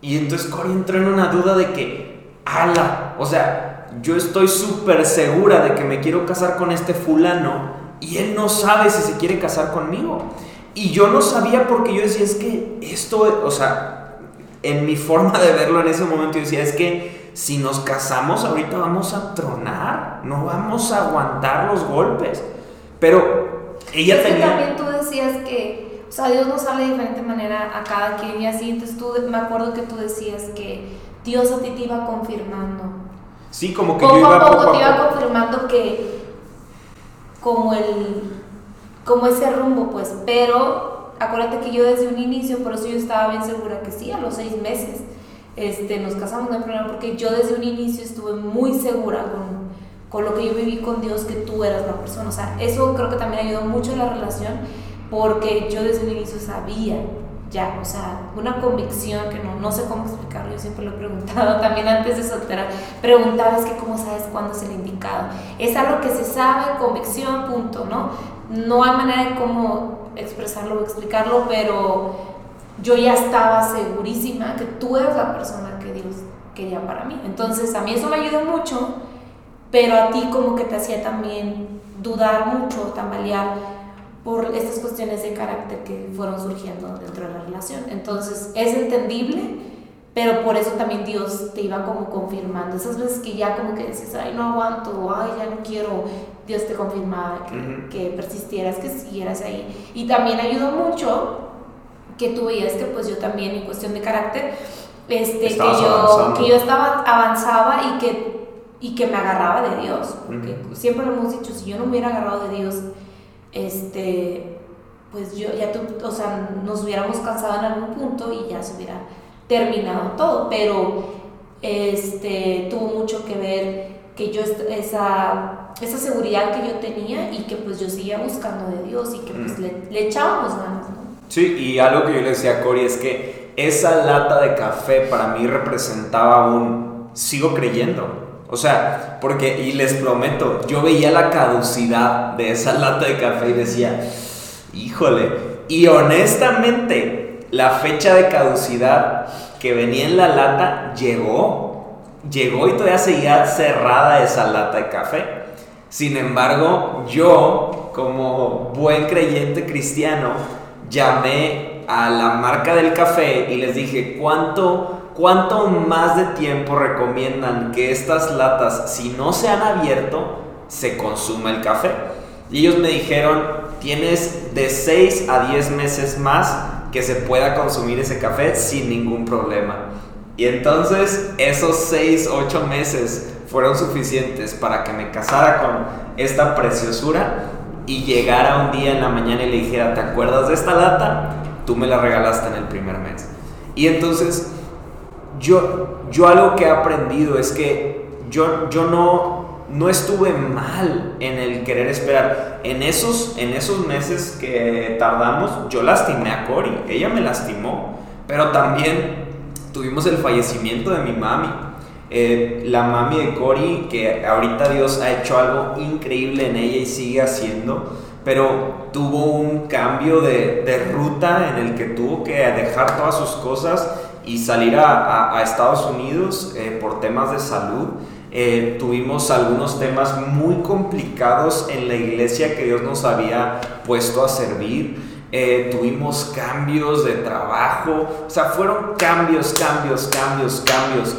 Y entonces Cory entró en una duda de que, ala, o sea, yo estoy súper segura de que me quiero casar con este fulano y él no sabe si se quiere casar conmigo. Y yo no sabía porque yo decía, es que esto, o sea, en mi forma de verlo en ese momento, yo decía, es que si nos casamos ahorita vamos a tronar, no vamos a aguantar los golpes. Pero ella es Que también tú decías que, o sea, Dios nos habla de diferente manera a cada quien y así, entonces tú, me acuerdo que tú decías que Dios a ti te iba confirmando. Sí, como que yo iba a poco, te iba confirmando que como el como ese rumbo, pues, pero acuérdate que yo desde un inicio, por eso yo estaba bien segura que sí, a los seis meses este, nos casamos, no hay problema, porque yo desde un inicio estuve muy segura con, con lo que yo viví con Dios, que tú eras la persona. O sea, eso creo que también ayudó mucho en la relación, porque yo desde un inicio sabía ya, o sea, una convicción que no, no sé cómo explicarlo, yo siempre lo he preguntado, también antes de soltera, preguntaba es que cómo sabes cuándo es el indicado. Es algo que se sabe, convicción, punto, ¿no? No hay manera de cómo expresarlo o explicarlo, pero yo ya estaba segurísima que tú eres la persona que Dios quería para mí. Entonces a mí eso me ayudó mucho, pero a ti como que te hacía también dudar mucho, tambalear por estas cuestiones de carácter que fueron surgiendo dentro de la relación. Entonces es entendible, pero por eso también Dios te iba como confirmando. Esas veces que ya como que dices, ay, no aguanto, ay, ya no quiero, Dios te confirmaba que, que, persistieras, que siguieras ahí. Y también ayudó mucho que tú veías que pues yo también en cuestión de carácter, este, que yo, que yo estaba, avanzaba y que, y que me agarraba de Dios. Porque siempre lo hemos dicho, si yo no me hubiera agarrado de Dios, este, pues yo ya, tú, o sea, nos hubiéramos cansado en algún punto y ya se hubiera terminado todo. Pero este, tuvo mucho que ver que yo esa esa seguridad que yo tenía y que pues yo seguía buscando de Dios y que pues le, le, echábamos ganas, ¿no? Sí, y algo que yo le decía a Cory es que esa lata de café para mí representaba un sigo creyendo. O sea, porque, y les prometo, yo veía la caducidad de esa lata de café y decía, híjole, y honestamente, la fecha de caducidad que venía en la lata llegó, llegó y todavía seguía cerrada esa lata de café. Sin embargo, yo, como buen creyente cristiano, llamé a la marca del café y les dije, ¿cuánto, cuánto más de tiempo recomiendan que estas latas, si no se han abierto, se consuma el café? Y ellos me dijeron, tienes de 6 a 10 meses más que se pueda consumir ese café sin ningún problema. Y entonces esos 6, 8 meses fueron suficientes para que me casara con esta preciosura y llegara un día en la mañana y le dijera, ¿te acuerdas de esta lata? Tú me la regalaste en el primer mes. Y entonces, yo, yo algo que he aprendido es que yo, yo no, no estuve mal en el querer esperar. En esos, en esos meses que tardamos, yo lastimé a Cory, ella me lastimó, pero también tuvimos el fallecimiento de mi mami. Eh, la mami de Cory, que ahorita Dios ha hecho algo increíble en ella y sigue haciendo, pero tuvo un cambio de, ruta en el que tuvo que dejar todas sus cosas y salir a, Estados Unidos eh, por temas de salud. eh, tuvimos algunos temas muy complicados en la iglesia que Dios nos había puesto a servir. Eh, tuvimos cambios de trabajo, o sea, fueron cambios, cambios, cambios, cambios.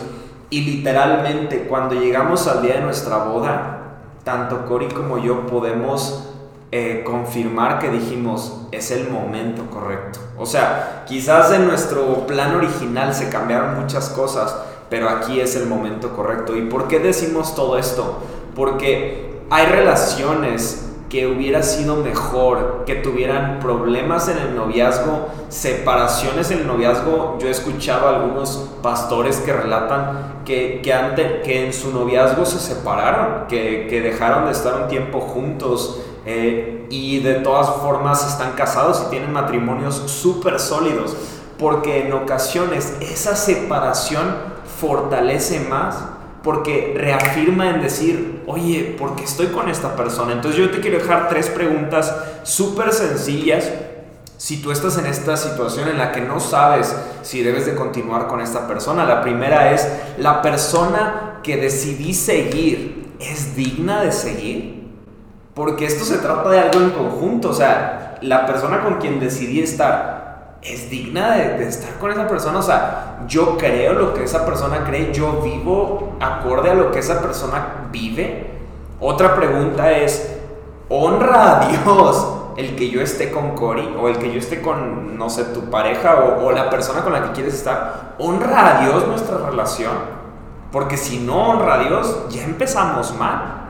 Y literalmente cuando llegamos al día de nuestra boda, tanto Cory como yo podemos eh, confirmar que dijimos, es el momento correcto. O sea, quizás en nuestro plan original se cambiaron muchas cosas, pero aquí es el momento correcto. ¿Y por qué decimos todo esto? Porque hay relaciones que hubiera sido mejor que tuvieran problemas en el noviazgo, separaciones en el noviazgo. Yo he escuchado a algunos pastores que relatan que, que, que en su noviazgo se separaron, que, que dejaron de estar un tiempo juntos eh, y de todas formas están casados y tienen matrimonios súper sólidos, porque en ocasiones esa separación fortalece más porque reafirma en decir, oye, ¿por qué estoy con esta persona? Entonces yo te quiero dejar tres preguntas súper sencillas. Si tú estás en esta situación en la que no sabes si debes de continuar con esta persona, la primera es, ¿la persona que decidí seguir es digna de seguir? Porque esto se trata de algo en conjunto, o sea, la persona con quien decidí estar, es digna de, estar con esa persona. O sea, yo creo lo que esa persona cree, yo vivo acorde a lo que esa persona vive. Otra pregunta es, ¿honra a Dios el que yo esté con Cory o el que yo esté con, no sé, tu pareja o, la persona con la que quieres estar? ¿Honra a Dios nuestra relación? Porque si no honra a Dios, ya empezamos mal.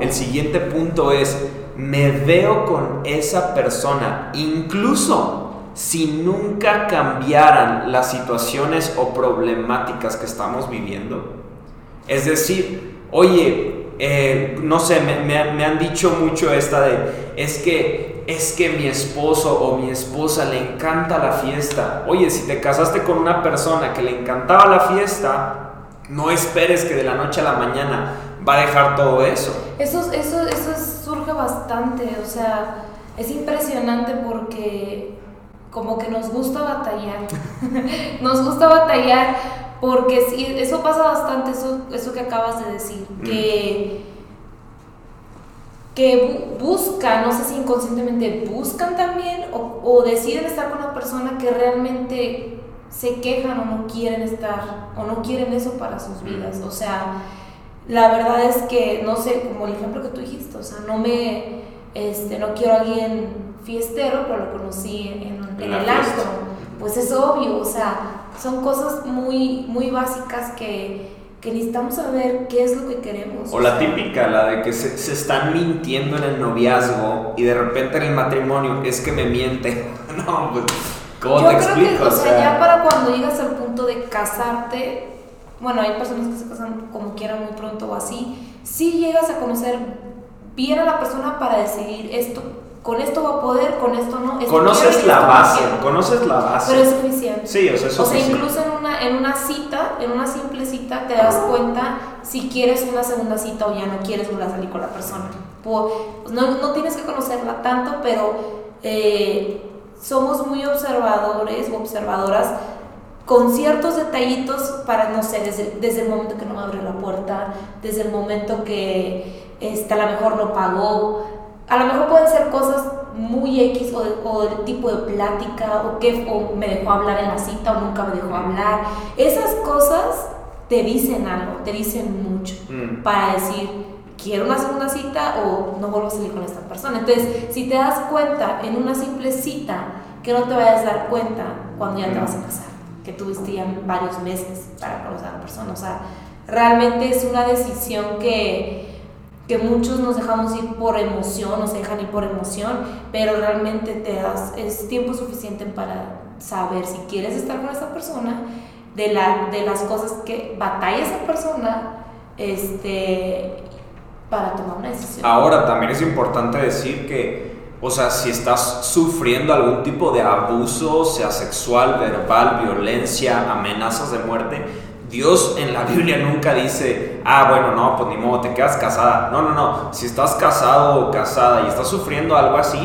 El siguiente punto es, me veo con esa persona, incluso si nunca cambiaran las situaciones o problemáticas que estamos viviendo. Es decir, oye, eh, no sé, me, han dicho mucho esta de, es que, es que mi esposo o mi esposa le encanta la fiesta. Oye, si te casaste con una persona que le encantaba la fiesta, no esperes que de la noche a la mañana va a dejar todo eso. Eso, eso, eso surge bastante, o sea, es impresionante porque como que nos gusta batallar. nos gusta batallar porque sí, eso pasa bastante, eso, eso que acabas de decir, mm. que, que buscan, no sé si inconscientemente buscan también o, o deciden estar con una persona que realmente se quejan o no quieren estar o no quieren eso para sus mm. vidas. O sea, la verdad es que, no sé, como el ejemplo que tú dijiste, o sea, no me, este, no quiero a alguien fiestero, pero lo conocí en, el astro. Pues es obvio, o sea, son cosas muy, muy básicas que, que necesitamos saber qué es lo que queremos. O, la típica, la de que se, se, están mintiendo en el noviazgo y de repente en el matrimonio es que me miente. no, pues, ¿cómo Yo te creo explico? Que, o sea, ya para cuando llegas al punto de casarte, bueno, hay personas que se casan como quieran muy pronto o así, si llegas a conocer bien a la persona para decidir esto con esto va a poder, con esto no. conoces la base, conoces la base. Pero es suficiente. Sí, o sea, es suficiente. O sea, incluso en una, en una cita, en una simple cita, te das cuenta si quieres una segunda cita o ya no quieres volver a salir con la persona. No, no tienes que conocerla tanto, pero eh, somos muy observadores o observadoras con ciertos detallitos para, no sé, desde, desde el momento que no me abre la puerta, desde el momento que este, a lo mejor no pagó, a lo mejor pueden ser cosas muy X o, el tipo de plática o que o me dejó hablar en la cita o nunca me dejó hablar. Esas cosas te dicen algo, te dicen mucho mm. para decir, quiero una segunda cita o no vuelvo a salir con esta persona. Entonces, si te das cuenta en una simple cita, que no te vayas a dar cuenta cuando ya te vas a mm. casar, que tuviste ya varios meses para conocer a la persona. O sea, realmente es una decisión que que muchos nos dejamos ir por emoción, nos dejan ir por emoción, pero realmente te das, es tiempo suficiente para saber si quieres estar con esa persona, de, la, de las cosas que batalla esa persona, este, para tomar una decisión. Ahora, también es importante decir que, o sea, si estás sufriendo algún tipo de abuso, sea sexual, verbal, violencia, amenazas de muerte, Dios en la Biblia nunca dice, ah, bueno, no, pues ni modo, te quedas casada. No, no, no. Si estás casado o casada y estás sufriendo algo así,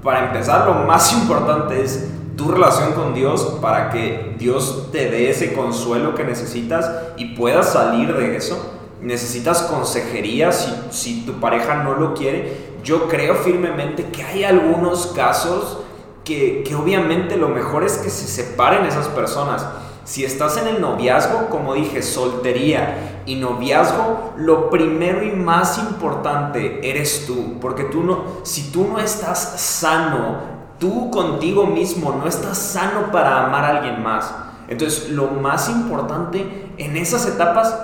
para empezar, lo más importante es tu relación con Dios para que Dios te dé ese consuelo que necesitas y puedas salir de eso. necesitas consejería si, si tu pareja no lo quiere, yo creo firmemente que hay algunos casos que, que obviamente lo mejor es que se separen esas personas. Si estás en el noviazgo, como dije, soltería y noviazgo, lo primero y más importante eres tú, porque tú no, si tú no estás sano, tú contigo mismo no estás sano para amar a alguien más. Entonces, lo más importante en esas etapas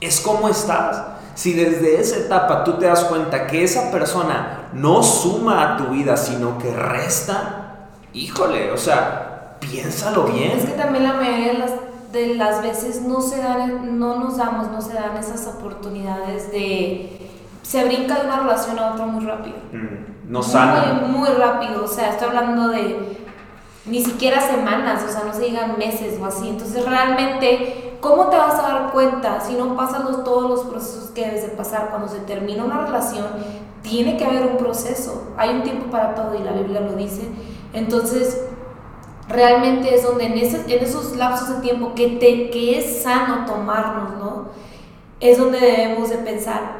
es cómo estás. Si desde esa etapa tú te das cuenta que esa persona no suma a tu vida, sino que resta, híjole, o sea, piénsalo bien. Es que también la mayoría de las, de las veces no se dan, no nos damos, no se dan esas oportunidades de se brinca de una relación a otra muy rápido. Mm, no sana. Muy, muy rápido, o sea, estoy hablando de ni siquiera semanas, o sea, no se digan meses o así. Entonces, realmente, ¿cómo te vas a dar cuenta si no pasas todos los procesos que debes de pasar cuando se termina una relación? Tiene que haber un proceso, hay un tiempo para todo y la Biblia lo dice. Entonces, realmente es donde en, en esos lapsos de tiempo que, te, que es sano tomarnos, ¿no? Es donde debemos de pensar,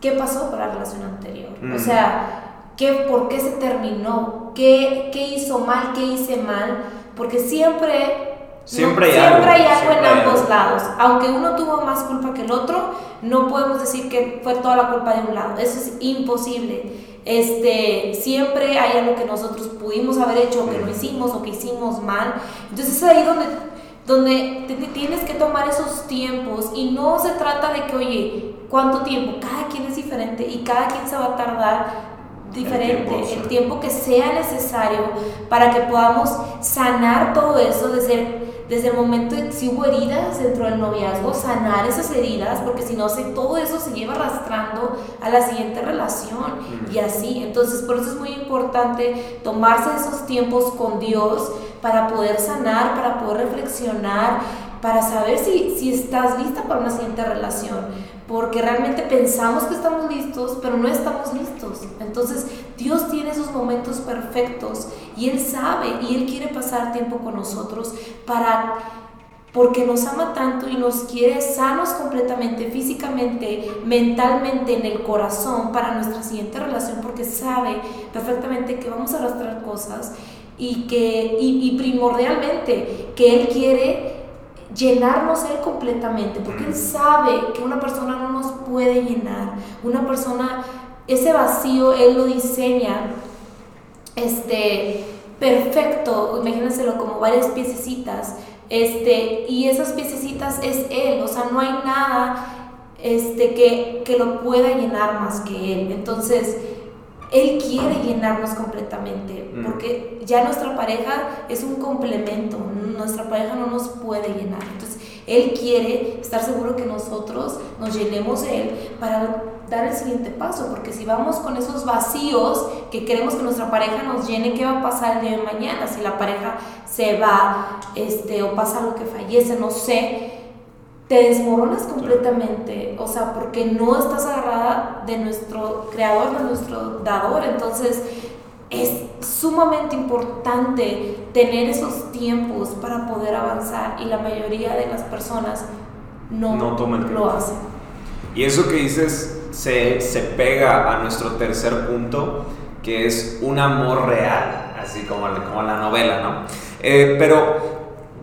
¿qué pasó con la relación anterior? O sea, ¿qué, ¿por qué se terminó? ¿Qué, ¿Qué hizo mal? ¿Qué hice mal? Porque siempre Siempre, hay, siempre hay algo, en ambos lados. Aunque uno tuvo más culpa que el otro, no podemos decir que fue toda la culpa de un lado. Eso es imposible. Este, siempre hay algo que nosotros pudimos haber hecho, o que no hicimos, o que hicimos mal. Entonces es ahí donde, donde tienes que tomar esos tiempos y no se trata de que, oye, ¿cuánto tiempo? Cada quien es diferente y cada quien se va a tardar diferente, el tiempo, que sea necesario para que podamos sanar todo eso desde desde el momento de si hubo heridas dentro del noviazgo, sanar esas heridas, porque si no, todo eso se lleva arrastrando a la siguiente relación y así. Entonces, por eso es muy importante tomarse esos tiempos con Dios para poder sanar, para poder reflexionar, para saber si, si estás lista para una siguiente relación porque realmente pensamos que estamos listos, pero no estamos listos. Entonces Dios tiene esos momentos perfectos y Él sabe y Él quiere pasar tiempo con nosotros para porque nos ama tanto y nos quiere sanos completamente, físicamente, mentalmente, en el corazón para nuestra siguiente relación, porque sabe perfectamente que vamos a arrastrar cosas y que y, y primordialmente que Él quiere llenarnos Él completamente, porque Él sabe que una persona no nos puede llenar, una persona, ese vacío Él lo diseña, este, perfecto, imagínenselo como varias piececitas, este, y esas piececitas es Él, o sea, no hay nada este, que, que lo pueda llenar más que Él, entonces, él quiere llenarnos completamente, mm. porque ya nuestra pareja es un complemento, nuestra pareja no nos puede llenar. Entonces, Él quiere estar seguro que nosotros nos llenemos de Él para dar el siguiente paso, porque si vamos con esos vacíos que queremos que nuestra pareja nos llene, ¿qué va a pasar el día de mañana? Si la pareja se va este, o pasa algo que fallece, no sé, te desmoronas completamente, o sea, porque no estás agarrada de nuestro creador, de nuestro dador, entonces es sumamente importante tener esos tiempos para poder avanzar y la mayoría de las personas no, lo hacen. Y eso que dices se, se, pega a nuestro tercer punto, que es un amor real, así como, como la novela, ¿no? Eh, pero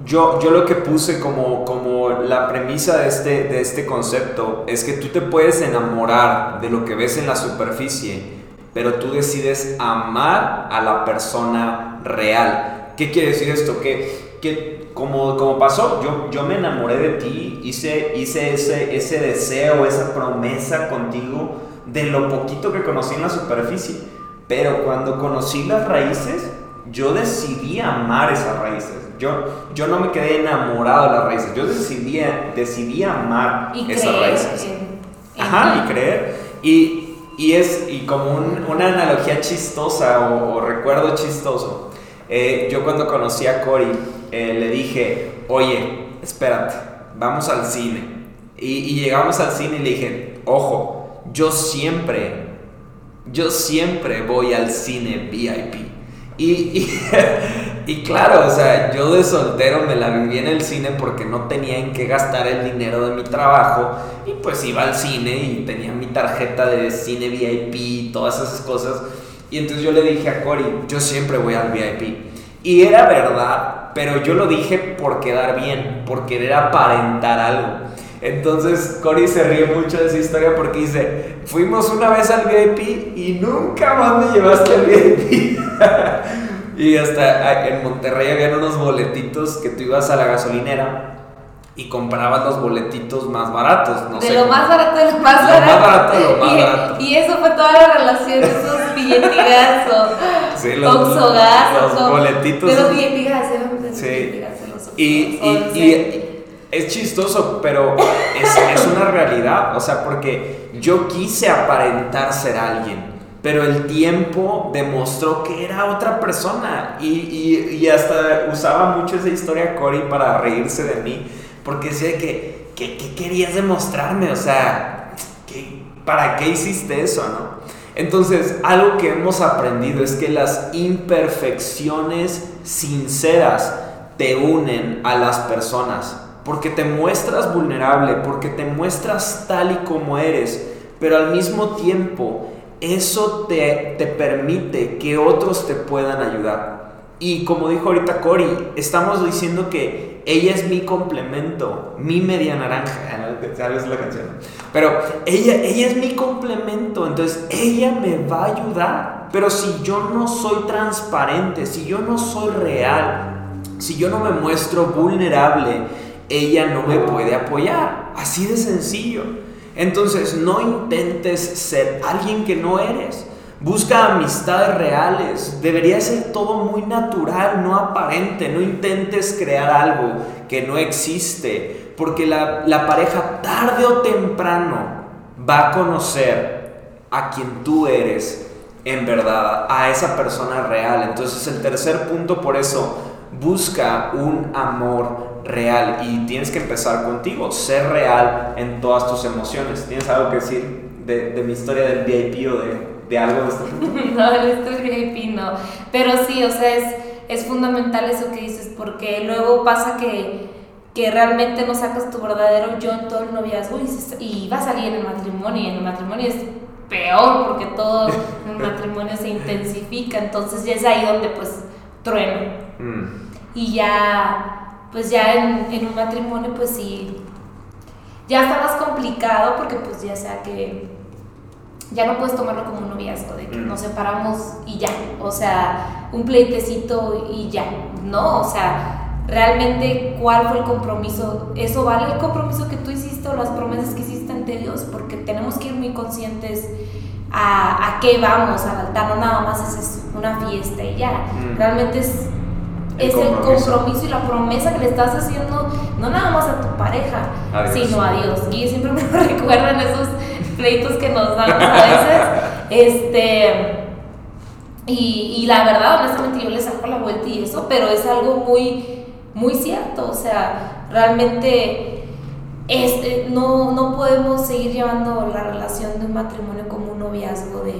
yo, yo lo que puse como, como la premisa de este, de este concepto es que tú te puedes enamorar de lo que ves en la superficie, pero tú decides amar a la persona real. ¿Qué quiere decir esto? Que, que como, como pasó, yo, yo me enamoré de ti, hice, hice ese, ese deseo, esa promesa contigo de lo poquito que conocí en la superficie, pero cuando conocí las raíces, yo decidí amar esas raíces yo, no me quedé enamorado de las raíces, yo decidí, decidí amar esas raíces. Ajá, y creer. Y, es y como una analogía chistosa o, recuerdo chistoso. Eh, yo cuando conocí a Cory eh, le dije, oye, espérate, vamos al cine. Y, llegamos al cine y le dije, ojo, yo siempre, yo siempre voy al cine VIP. Y, Y claro, o sea, yo de soltero me la viví en el cine porque no tenía en qué gastar el dinero de mi trabajo y pues iba al cine y tenía mi tarjeta de cine VIP y todas esas cosas. Y entonces yo le dije a Cory, yo siempre voy al VIP. Y era verdad, pero yo lo dije por quedar bien, por querer aparentar algo. Entonces Cory se ríe mucho de esa historia porque dice, fuimos una vez al VIP y nunca más me llevaste al VIP. y hasta en Monterrey habían unos boletitos que tú ibas a la gasolinera y comprabas los boletitos más baratos. No de lo más barato de lo más lo barato. Más barato de lo más y, barato. Y eso fue toda la relación, esos billetigazos, sí, los, los boletitos. De los billetigazos, sí. Y, y, y, es chistoso, pero es, es una realidad. O sea, porque yo quise aparentar ser alguien pero el tiempo demostró que era otra persona y, y, y, hasta usaba mucho esa historia Cory para reírse de mí porque decía que, ¿qué querías demostrarme? O sea, ¿para qué hiciste eso, no? Entonces, algo que hemos aprendido es que las imperfecciones sinceras te unen a las personas, porque te muestras vulnerable, porque te muestras tal y como eres, pero al mismo tiempo eso te, te permite que otros te puedan ayudar. Y como dijo ahorita Cory, estamos diciendo que ella es mi complemento, mi media naranja, sabes la canción. Pero ella, ella es mi complemento, entonces ella me va a ayudar. Pero si yo no soy transparente, si yo no soy real, si yo no me muestro vulnerable, ella no me puede apoyar. Así de sencillo. Entonces no intentes ser alguien que no eres. Busca amistades reales. Debería ser todo muy natural, no aparente. No intentes crear algo que no existe. Porque la, la, pareja tarde o temprano va a conocer a quien tú eres en verdad, a esa persona real. Entonces el tercer punto por eso, busca un amor real. Y tienes que empezar contigo, ser real en todas tus emociones. ¿Tienes algo que decir de, de mi historia del VIP o de de algo de esto? no, el VIP no. Pero sí, o sea, es, es fundamental eso que dices, porque luego pasa que, que realmente no sacas tu verdadero yo en todo el noviazgo y, y va a salir en el matrimonio. Y en el matrimonio es peor porque todo el matrimonio se intensifica. Entonces ya es ahí donde pues trueno. Mm. Y ya, pues ya en, en un matrimonio, pues sí, ya está más complicado porque pues ya sea que ya no puedes tomarlo como un noviazgo, de que nos separamos y ya, o sea, un pleitecito y ya, no, o sea, realmente cuál fue el compromiso, eso vale el compromiso que tú hiciste o las promesas que hiciste ante Dios, porque tenemos que ir muy conscientes a, a qué vamos al altar, no nada más es una fiesta y ya, realmente es es el compromiso y la promesa que le estás haciendo, no nada más a tu pareja, sino a Dios. Y siempre me recuerdan esos pleitos que nos damos a veces. Este, y, y, la verdad, honestamente, yo le saco la vuelta y eso, pero es algo muy, muy cierto. O sea, realmente este, no, no podemos seguir llevando la relación de un matrimonio como un noviazgo, de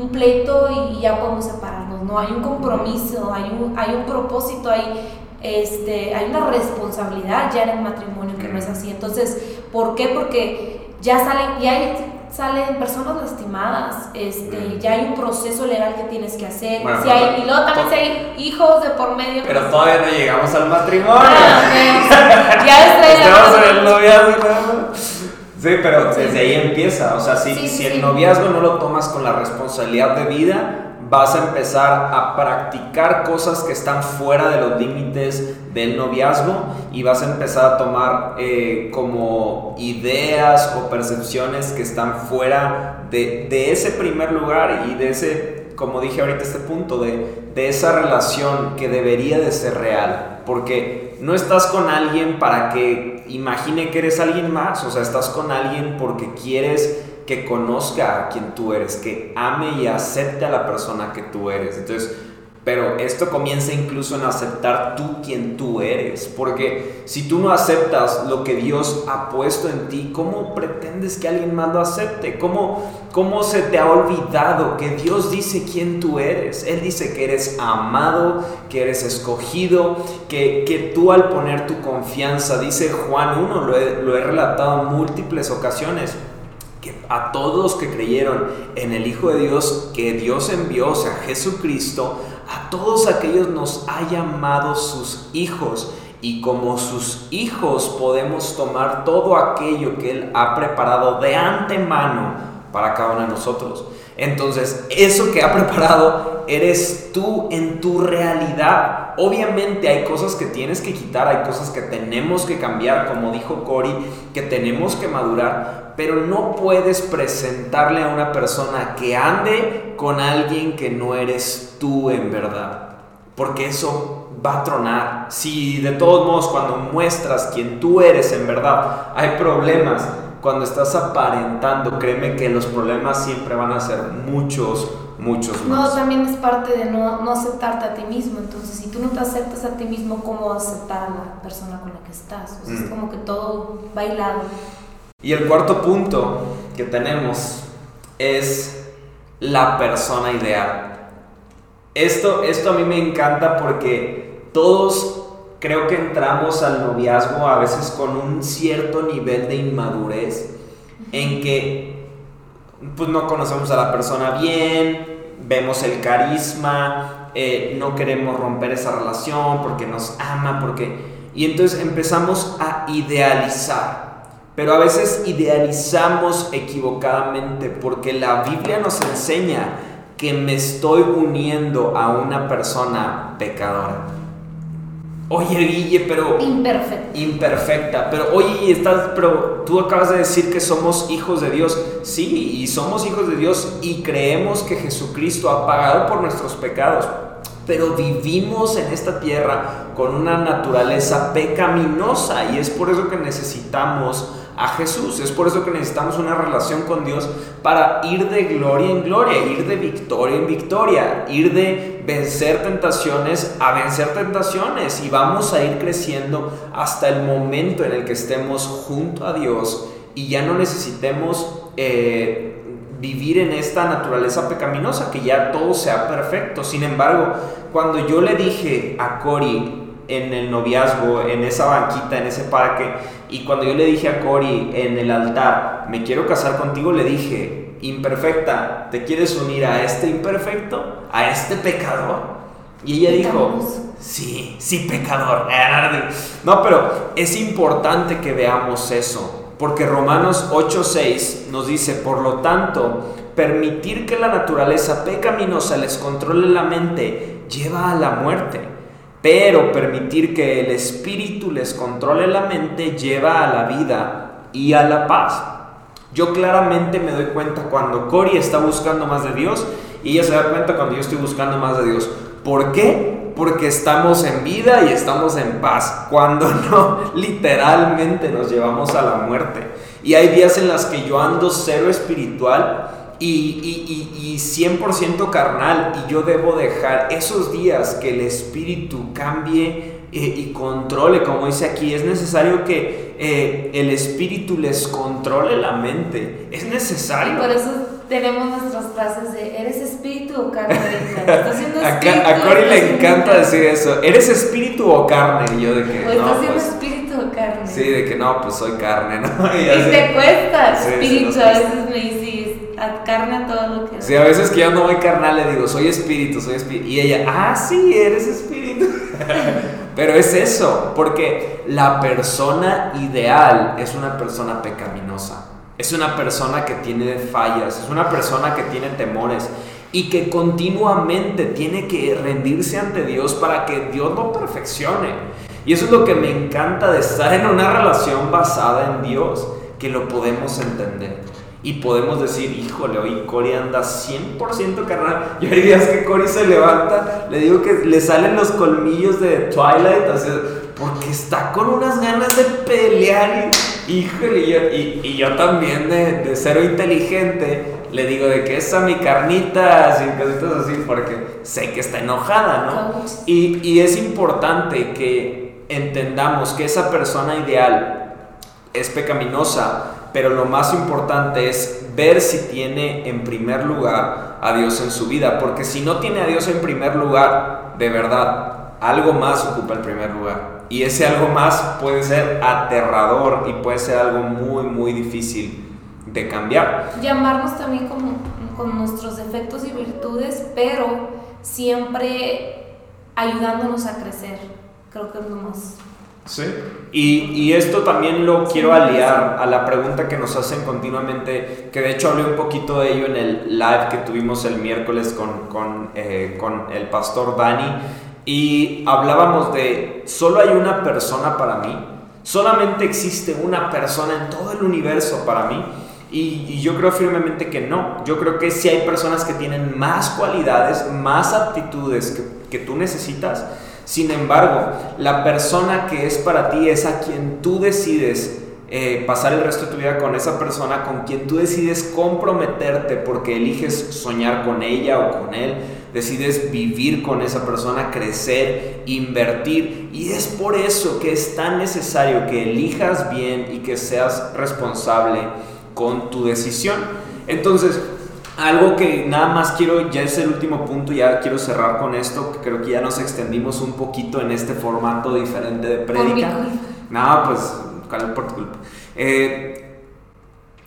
un, pleito y ya podemos separarnos. No, hay un compromiso, hay un, hay un propósito, hay, este, hay una responsabilidad ya en el matrimonio que no es así. Entonces, ¿por qué? Porque ya salen, ya salen personas lastimadas, este, ya hay un proceso legal que tienes que hacer, si hay, y luego también si hay hijos de por medio. Pero pues, todavía no llegamos al matrimonio. Ah, ya Estamos en el noviazgo. Sí, pero desde ahí empieza. O sea, si, si el noviazgo no lo tomas con la responsabilidad de vida, vas a empezar a practicar cosas que están fuera de los límites del noviazgo y vas a empezar a tomar eh, como ideas o percepciones que están fuera de, de, ese primer lugar y de ese, como dije ahorita, este punto, de, de esa relación que debería de ser real. Porque no estás con alguien para que imagine que eres alguien más, o sea, estás con alguien porque quieres que conozca a quien tú eres, que ame y acepte a la persona que tú eres. Entonces, Pero esto comienza incluso en aceptar tú quien tú eres. Porque si tú no aceptas lo que Dios ha puesto en ti, ¿cómo pretendes que alguien más lo acepte? ¿Cómo, cómo se te ha olvidado que Dios dice quién tú eres? Él dice que eres amado, que eres escogido, que, que tú al poner tu confianza, dice Juan 1, lo he, lo he relatado en múltiples ocasiones que a todos los que creyeron en el Hijo de Dios que Dios envió, o sea, Jesucristo, a todos aquellos nos ha llamado sus hijos y como sus hijos podemos tomar todo aquello que Él ha preparado de antemano para cada uno de nosotros. Entonces, eso que ha preparado eres tú en tu realidad. Obviamente hay cosas que tienes que quitar, hay cosas que tenemos que cambiar, como dijo Cory, que tenemos que madurar, pero no puedes presentarle a una persona que ande con alguien que no eres tú en verdad, porque eso va a tronar. Si de todos modos cuando muestras quién tú eres en verdad, hay problemas, cuando estás aparentando, créeme que los problemas siempre van a ser muchos, muchos más. No, también es parte de no, no, aceptarte a ti mismo. Entonces, si tú no te aceptas a ti mismo, ¿cómo aceptar a la persona con la que estás? O sea, Es mm. como que todo bailado. Y el cuarto punto que tenemos es la persona ideal. Esto, esto a mí me encanta porque todos creo que entramos al noviazgo a veces con un cierto nivel de inmadurez en que pues no conocemos a la persona bien, vemos el carisma, eh, no queremos romper esa relación porque nos ama, porque... Y entonces empezamos a idealizar. Pero a veces idealizamos equivocadamente porque la Biblia nos enseña que me estoy uniendo a una persona pecadora. Oye, Guille, pero. Imperfecta. Imperfecta. Pero, oye, estás, pero tú acabas de decir que somos hijos de Dios. Sí, y somos hijos de Dios y creemos que Jesucristo ha pagado por nuestros pecados. Pero vivimos en esta tierra con una naturaleza pecaminosa y es por eso que necesitamos a Jesús. Es por eso que necesitamos una relación con Dios para ir de gloria en gloria, ir de victoria en victoria, ir de vencer tentaciones a vencer tentaciones y vamos a ir creciendo hasta el momento en el que estemos junto a Dios y ya no necesitemos eh, vivir en esta naturaleza pecaminosa, que ya todo sea perfecto. Sin embargo, cuando yo le dije a Cory en el noviazgo, en esa banquita, en ese parque, y cuando yo le dije a Cory en el altar, me quiero casar contigo, le dije, imperfecta, ¿te quieres unir a este imperfecto? ¿A este pecador? Y ella dijo, sí, sí, pecador. No, pero es importante que veamos eso, porque Romanos 8:6 nos dice, por lo tanto, permitir que la naturaleza pecaminosa les controle la mente lleva a la muerte pero permitir que el espíritu les controle la mente lleva a la vida y a la paz. Yo claramente me doy cuenta cuando Cory está buscando más de Dios y ella se da cuenta cuando yo estoy buscando más de Dios. ¿Por qué? Porque estamos en vida y estamos en paz. Cuando no, literalmente nos llevamos a la muerte. Y hay días en las que yo ando cero espiritual y, y, y, 100% carnal y yo debo dejar esos días que el espíritu cambie eh, y controle, como dice aquí, es necesario que eh, el espíritu les controle la mente, es necesario. Y por eso tenemos nuestras frases de ¿eres espíritu o carne? a, Cory le encanta decir eso, ¿eres espíritu o carne? Y yo de que... O estás pues, espíritu o carne. Sí, de que no, pues soy carne, ¿no? Y, te cuesta, espíritu, a veces me dice carne a todo lo que... Sí, a veces que yo no voy carnal le digo, soy espíritu, soy espíritu. Y ella, ah, sí, eres espíritu. Pero es eso, porque la persona ideal es una persona pecaminosa. Es una persona que tiene fallas, es una persona que tiene temores y que continuamente tiene que rendirse ante Dios para que Dios lo perfeccione. Y eso es lo que me encanta de estar en una relación basada en Dios, que lo podemos entender. Y podemos decir, híjole, hoy Cory anda 100% carnal. Y hay días que Cory se levanta, le digo que le salen los colmillos de Twilight, así, porque está con unas ganas de pelear. Y, híjole, y, y, yo también de, de cero inteligente, le digo de que esa mi carnita, sin cositas así, porque sé que está enojada, ¿no? Y, y es importante que entendamos que esa persona ideal es pecaminosa, pero lo más importante es ver si tiene en primer lugar a Dios en su vida, porque si no tiene a Dios en primer lugar, de verdad, algo más ocupa el primer lugar. Y ese algo más puede ser aterrador y puede ser algo muy, muy difícil de cambiar. Llamarnos también como, con nuestros defectos y virtudes, pero siempre ayudándonos a crecer. Creo que es lo más Sí. Y, esto también lo quiero aliar a la pregunta que nos hacen continuamente, que de hecho hablé un poquito de ello en el live que tuvimos el miércoles con, con, eh, con el pastor Dani, y hablábamos de, solo hay una persona para mí, solamente existe una persona en todo el universo para mí. Y, yo creo firmemente que no. Yo creo que si hay personas que tienen más cualidades, más aptitudes que, que tú necesitas, sin embargo, la persona que es para ti es a quien tú decides eh, pasar el resto de tu vida con esa persona, con quien tú decides comprometerte porque eliges soñar con ella o con él, decides vivir con esa persona, crecer, invertir. Y es por eso que es tan necesario que elijas bien y que seas responsable con tu decisión. Entonces, algo que nada más quiero, ya es el último punto, ya quiero cerrar con esto, que creo que ya nos extendimos un poquito en este formato diferente de prédica. No, pues, por tu culpa. Eh,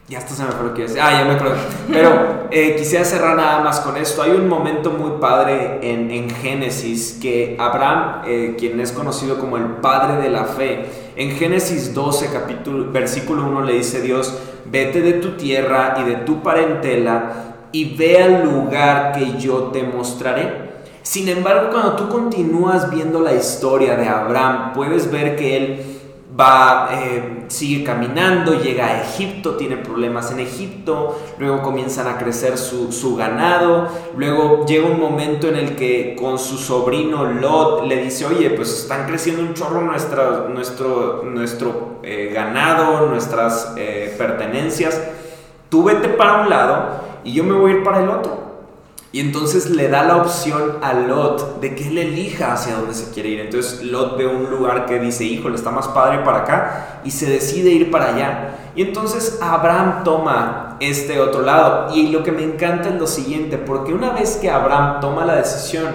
ya hasta se me fue lo que Ah, ya me acuerdo. Pero eh, quisiera cerrar nada más con esto. Hay un momento muy padre en, en Génesis que Abraham, eh, quien es conocido como el padre de la fe, en Génesis 12, capítulo, versículo 1 le dice Dios, vete de tu tierra y de tu parentela y ve al lugar que yo te mostraré. Sin embargo, cuando tú continúas viendo la historia de Abraham, puedes ver que él va, eh, sigue caminando, llega a Egipto, tiene problemas en Egipto, luego comienzan a crecer su, ganado, luego llega un momento en el que con su sobrino Lot le dice, oye, pues están creciendo un chorro nuestra, nuestro, nuestro eh, ganado, nuestras eh, pertenencias, tú vete para un lado y yo me voy a ir para el otro. Y entonces le da la opción a Lot de que él elija hacia dónde se quiere ir. Entonces Lot ve un lugar que dice, híjole, está más padre para acá y se decide ir para allá. Y entonces Abraham toma este otro lado. Y lo que me encanta es lo siguiente, porque una vez que Abraham toma la decisión,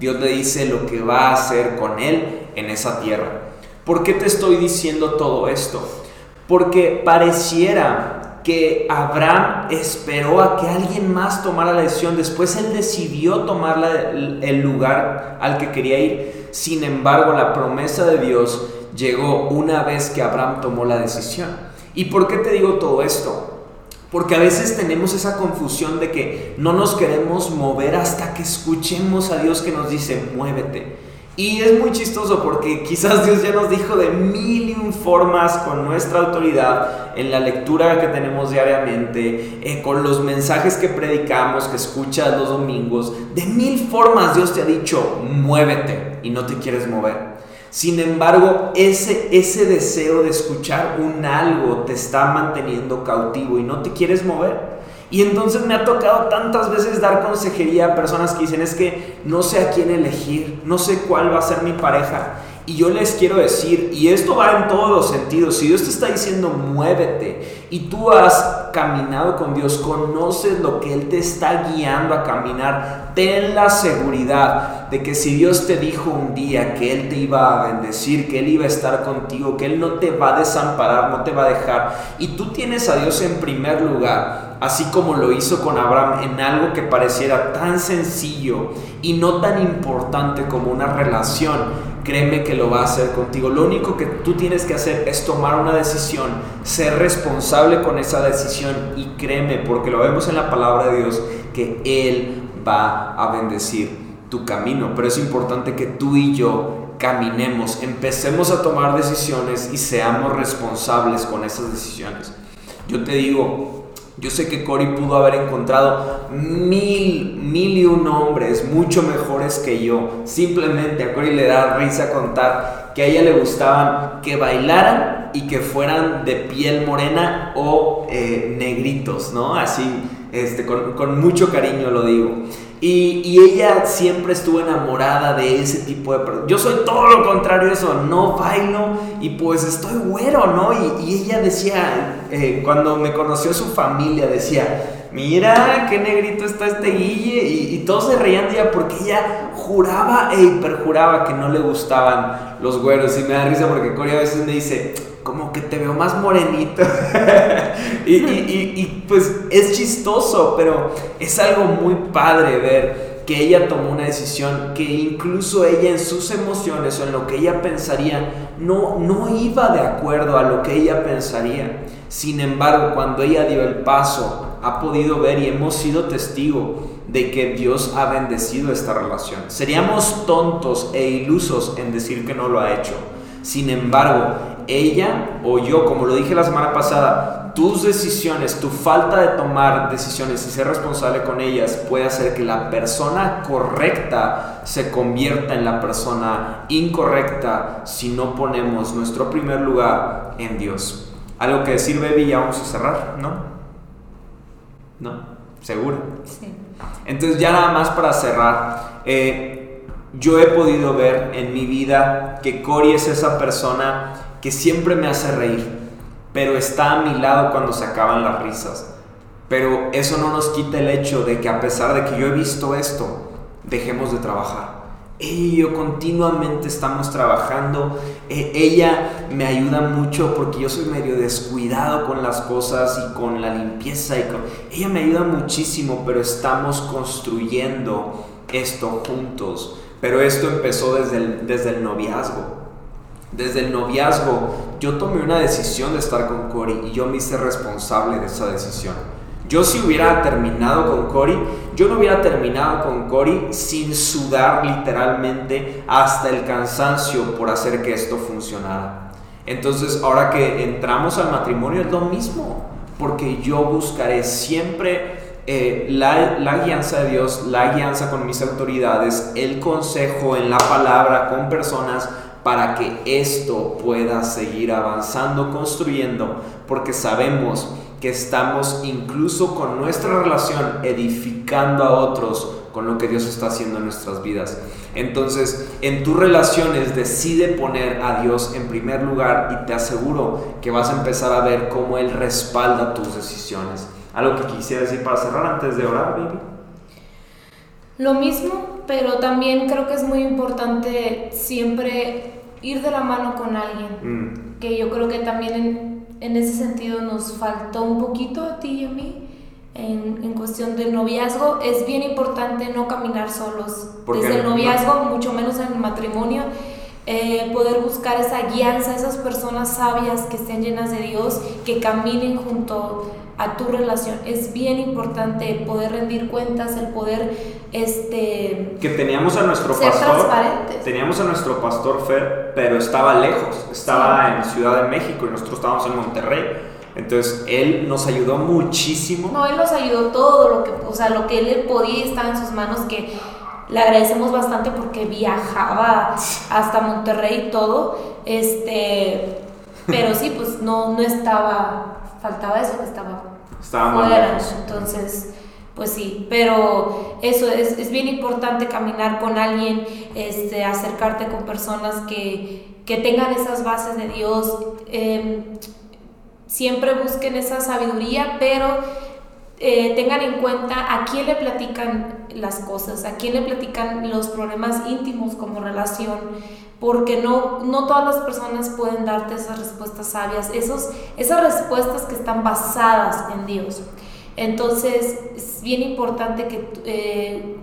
Dios le dice lo que va a hacer con él en esa tierra. ¿Por qué te estoy diciendo todo esto? Porque pareciera que Abraham esperó a que alguien más tomara la decisión, después él decidió tomar el lugar al que quería ir. Sin embargo, la promesa de Dios llegó una vez que Abraham tomó la decisión. ¿Y por qué te digo todo esto? Porque a veces tenemos esa confusión de que no nos queremos mover hasta que escuchemos a Dios que nos dice, muévete. Y es muy chistoso porque quizás Dios ya nos dijo de mil y un formas con nuestra autoridad en la lectura que tenemos diariamente, eh, con los mensajes que predicamos, que escuchas los domingos. De mil formas Dios te ha dicho, muévete y no te quieres mover. Sin embargo, ese, ese deseo de escuchar un algo te está manteniendo cautivo y no te quieres mover. Y entonces me ha tocado tantas veces dar consejería a personas que dicen es que no sé a quién elegir, no sé cuál va a ser mi pareja. Y yo les quiero decir, y esto va en todos los sentidos, si Dios te está diciendo muévete y tú has caminado con Dios, conoces lo que Él te está guiando a caminar, ten la seguridad de que si Dios te dijo un día que Él te iba a bendecir, que Él iba a estar contigo, que Él no te va a desamparar, no te va a dejar, y tú tienes a Dios en primer lugar, así como lo hizo con Abraham en algo que pareciera tan sencillo y no tan importante como una relación, créeme que lo va a hacer contigo. Lo único que tú tienes que hacer es tomar una decisión, ser responsable con esa decisión y créeme, porque lo vemos en la palabra de Dios, que Él va a bendecir tu camino. Pero es importante que tú y yo caminemos, empecemos a tomar decisiones y seamos responsables con esas decisiones. Yo te digo, yo sé que Cory pudo haber encontrado mil, mil y un hombres mucho mejores que yo. Simplemente a Cory le da risa contar que a ella le gustaban que bailaran y que fueran de piel morena o eh, negritos, ¿no? Así, este, con, mucho cariño lo digo. Y, ella siempre estuvo enamorada de ese tipo de personas. Yo soy todo lo contrario a eso, no bailo y pues estoy güero, ¿no? Y, ella decía, eh, cuando me conoció su familia, decía, mira qué negrito está este Guille. Y, todos se reían de ella porque ella juraba e hiperjuraba que no le gustaban los güeros. Y me da risa porque Cory a veces me dice, como que te veo más morenito. y, y, pues es chistoso, pero es algo muy padre ver que ella tomó una decisión que incluso ella en sus emociones o en lo que ella pensaría no, no iba de acuerdo a lo que ella pensaría. Sin embargo, cuando ella dio el paso, ha podido ver y hemos sido testigo de que Dios ha bendecido esta relación. Seríamos tontos e ilusos en decir que no lo ha hecho. Sin embargo, ella o yo, como lo dije la semana pasada, tus decisiones, tu falta de tomar decisiones y ser responsable con ellas puede hacer que la persona correcta se convierta en la persona incorrecta si no ponemos nuestro primer lugar en Dios. Algo que decir, baby, ya vamos a cerrar, ¿no? ¿No? ¿Seguro? Sí. Entonces ya nada más para cerrar, eh, yo he podido ver en mi vida que Cory es esa persona que siempre me hace reír, pero está a mi lado cuando se acaban las risas. Pero eso no nos quita el hecho de que a pesar de que yo he visto esto, dejemos de trabajar. Ella y yo continuamente estamos trabajando. E, ella me ayuda mucho porque yo soy medio descuidado con las cosas y con la limpieza. Y. Ella me ayuda muchísimo, pero estamos construyendo esto juntos. Pero esto empezó desde desde el noviazgo desde el noviazgo, yo tomé una decisión de estar con Cory y yo me hice responsable de esa decisión. Yo si hubiera terminado con Cory, yo no hubiera terminado con Cory sin sudar literalmente hasta el cansancio por hacer que esto funcionara. Entonces ahora que entramos al matrimonio es lo mismo, porque yo buscaré siempre eh, la, la guianza de Dios, la guianza con mis autoridades, el consejo en la palabra con personas para que esto pueda seguir avanzando, construyendo, porque sabemos que estamos incluso con nuestra relación edificando a otros con lo que Dios está haciendo en nuestras vidas. Entonces, en tus relaciones decide poner a Dios en primer lugar y te aseguro que vas a empezar a ver cómo Él respalda tus decisiones. Algo que quisiera decir para cerrar antes de orar, baby. Lo mismo, pero también creo que es muy importante siempre ir de la mano con alguien, mm. que yo creo que también en, ese sentido nos faltó un poquito a ti y a mí. En, en cuestión del noviazgo, es bien importante no caminar solos. Desde el noviazgo, mucho menos en el matrimonio, eh, poder buscar esa guianza, esas personas sabias que estén llenas de Dios, que caminen junto a tu relación. Es bien importante el poder rendir cuentas, el poder este que teníamos a nuestro pastor teníamos a nuestro pastor Fer, pero estaba lejos, estaba en Ciudad de México y nosotros estábamos en Monterrey. Entonces él nos ayudó muchísimo. No, él nos ayudó todo lo que, o sea, lo que él podía estar en sus manos que le agradecemos bastante porque viajaba hasta Monterrey y todo. Este, pero sí, pues no no estaba faltaba eso que estaba, fuera. Entonces, pues sí, pero eso es, es, bien importante caminar con alguien, este, acercarte con personas que, que tengan esas bases de Dios. Em, siempre busquen esa sabiduría, pero eh, tengan en cuenta a quién le platican las cosas, a quién le platican los problemas íntimos como relación porque no, no todas las personas pueden darte esas respuestas sabias, esos, esas respuestas que están basadas en Dios. Entonces es bien importante que eh,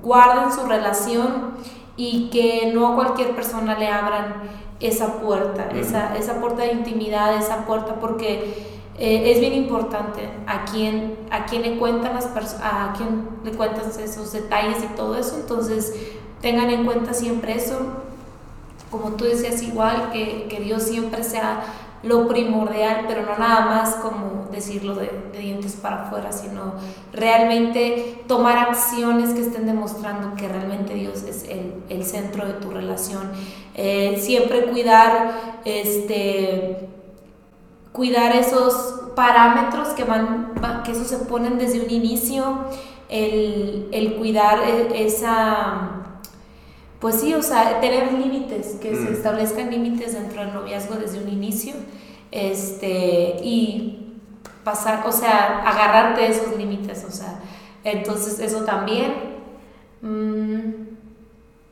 guarden su relación y que no a cualquier persona le abran esa puerta, esa, esa, puerta de intimidad, esa puerta, porque eh, es bien importante a quién, a quién le cuentan las a quién le cuentan esos detalles y todo eso. Entonces tengan en cuenta siempre eso como tú decías, igual que, que, Dios siempre sea lo primordial, pero no nada más como decirlo de, dientes para afuera, sino realmente tomar acciones que estén demostrando que realmente Dios es el, el centro de tu relación. Eh, siempre cuidar este, cuidar esos parámetros que van, que eso se ponen desde un inicio, el, el cuidar e, esa, pues sí, o sea, tener límites, que se mm. establezcan límites dentro del noviazgo desde un inicio, este, y pasar, o sea, agarrarte esos límites, o sea, entonces eso también. Mm.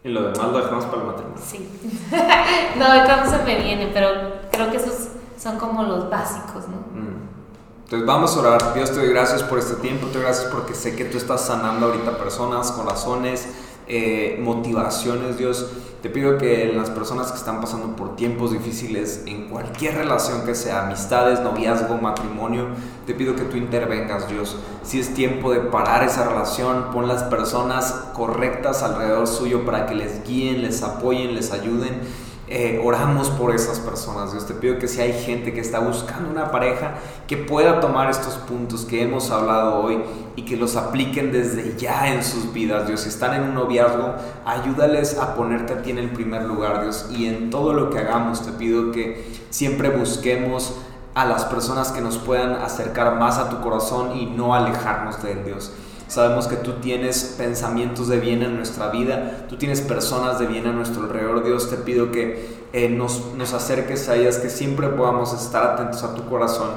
y lo demás lo dejamos para el matrimonio. Sí. no, acá no se me viene, pero creo que esos son como los básicos, ¿no? Mm. Entonces vamos a orar. Dios te doy gracias por este tiempo, te doy gracias porque sé que tú estás sanando ahorita personas, corazones, eh, motivaciones, Dios. Te pido que las personas que están pasando por tiempos difíciles en cualquier relación que sea, amistades, noviazgo, matrimonio, te pido que tú intervengas, Dios. Si es tiempo de parar esa relación, pon las personas correctas alrededor suyo para que les guíen, les apoyen, les ayuden eh, oramos por esas personas. Dios te pido que si hay gente que está buscando una pareja, que pueda tomar estos puntos que hemos hablado hoy y que los apliquen desde ya en sus vidas. Dios, si están en un noviazgo, ayúdales a ponerte a ti en el primer lugar, Dios. Y en todo lo que hagamos, te pido que siempre busquemos a las personas que nos puedan acercar más a tu corazón y no alejarnos de Dios. Sabemos que tú tienes pensamientos de bien en nuestra vida, tú tienes personas de bien a nuestro alrededor. Dios, te pido que eh, nos, nos acerques a ellas, que siempre podamos estar atentos a tu corazón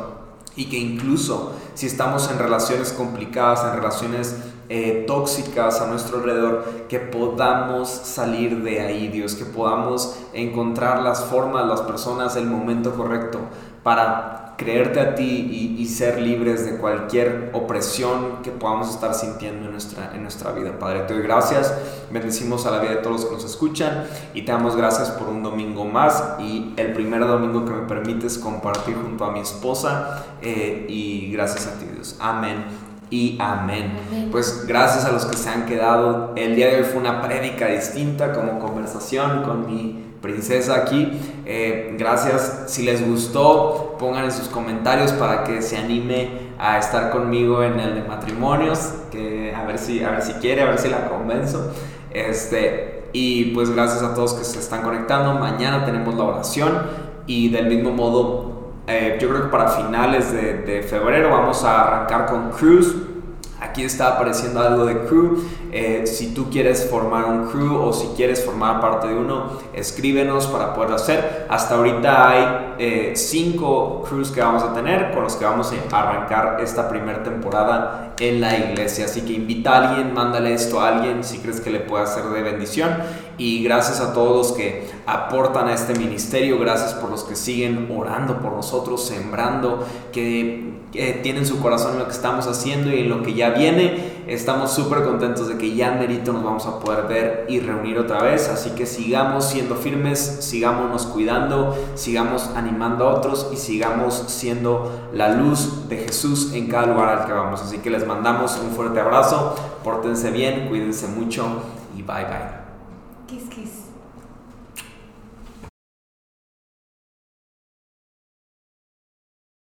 y que incluso si estamos en relaciones complicadas, en relaciones eh, tóxicas a nuestro alrededor, que podamos salir de ahí, Dios, que podamos encontrar las formas, las personas, el momento correcto para creerte a ti y, ser libres de cualquier opresión que podamos estar sintiendo en nuestra, en nuestra vida. Padre, te doy gracias, bendecimos a la vida de todos los que nos escuchan y te damos gracias por un domingo más y el primer domingo que me permites compartir junto a mi esposa eh, y gracias a ti Dios. Amén y amén. Pues gracias a los que se han quedado. El día de hoy fue una prédica distinta como conversación con mi princesa aquí. Eh, gracias. Si les gustó, pongan en sus comentarios para que se anime a estar conmigo en el de matrimonios. Que a ver si, a ver si quiere, a ver si la convenzo. Este, y pues gracias a todos que se están conectando. Mañana tenemos la oración. Y del mismo modo, eh, yo creo que para finales de, febrero vamos a arrancar con Cruise Aquí está apareciendo algo de crew. Eh, si tú quieres formar un crew o si quieres formar parte de uno, escríbenos para poderlo hacer. Hasta ahorita hay eh, cinco crews que vamos a tener con los que vamos a arrancar esta primera temporada en la iglesia. Así que invita a alguien, mándale esto a alguien si crees que le puede hacer de bendición. Y gracias a todos los que aportan a este ministerio, gracias por los que siguen orando por nosotros, sembrando, que tienen su corazón en lo que estamos haciendo y en lo que ya viene. Estamos súper contentos de que ya merito nos vamos a poder ver y reunir otra vez. Así que sigamos siendo firmes, sigámonos cuidando, sigamos animando a otros y sigamos siendo la luz de Jesús en cada lugar al que vamos. Así que les mandamos un fuerte abrazo, pórtense bien, cuídense mucho y bye bye.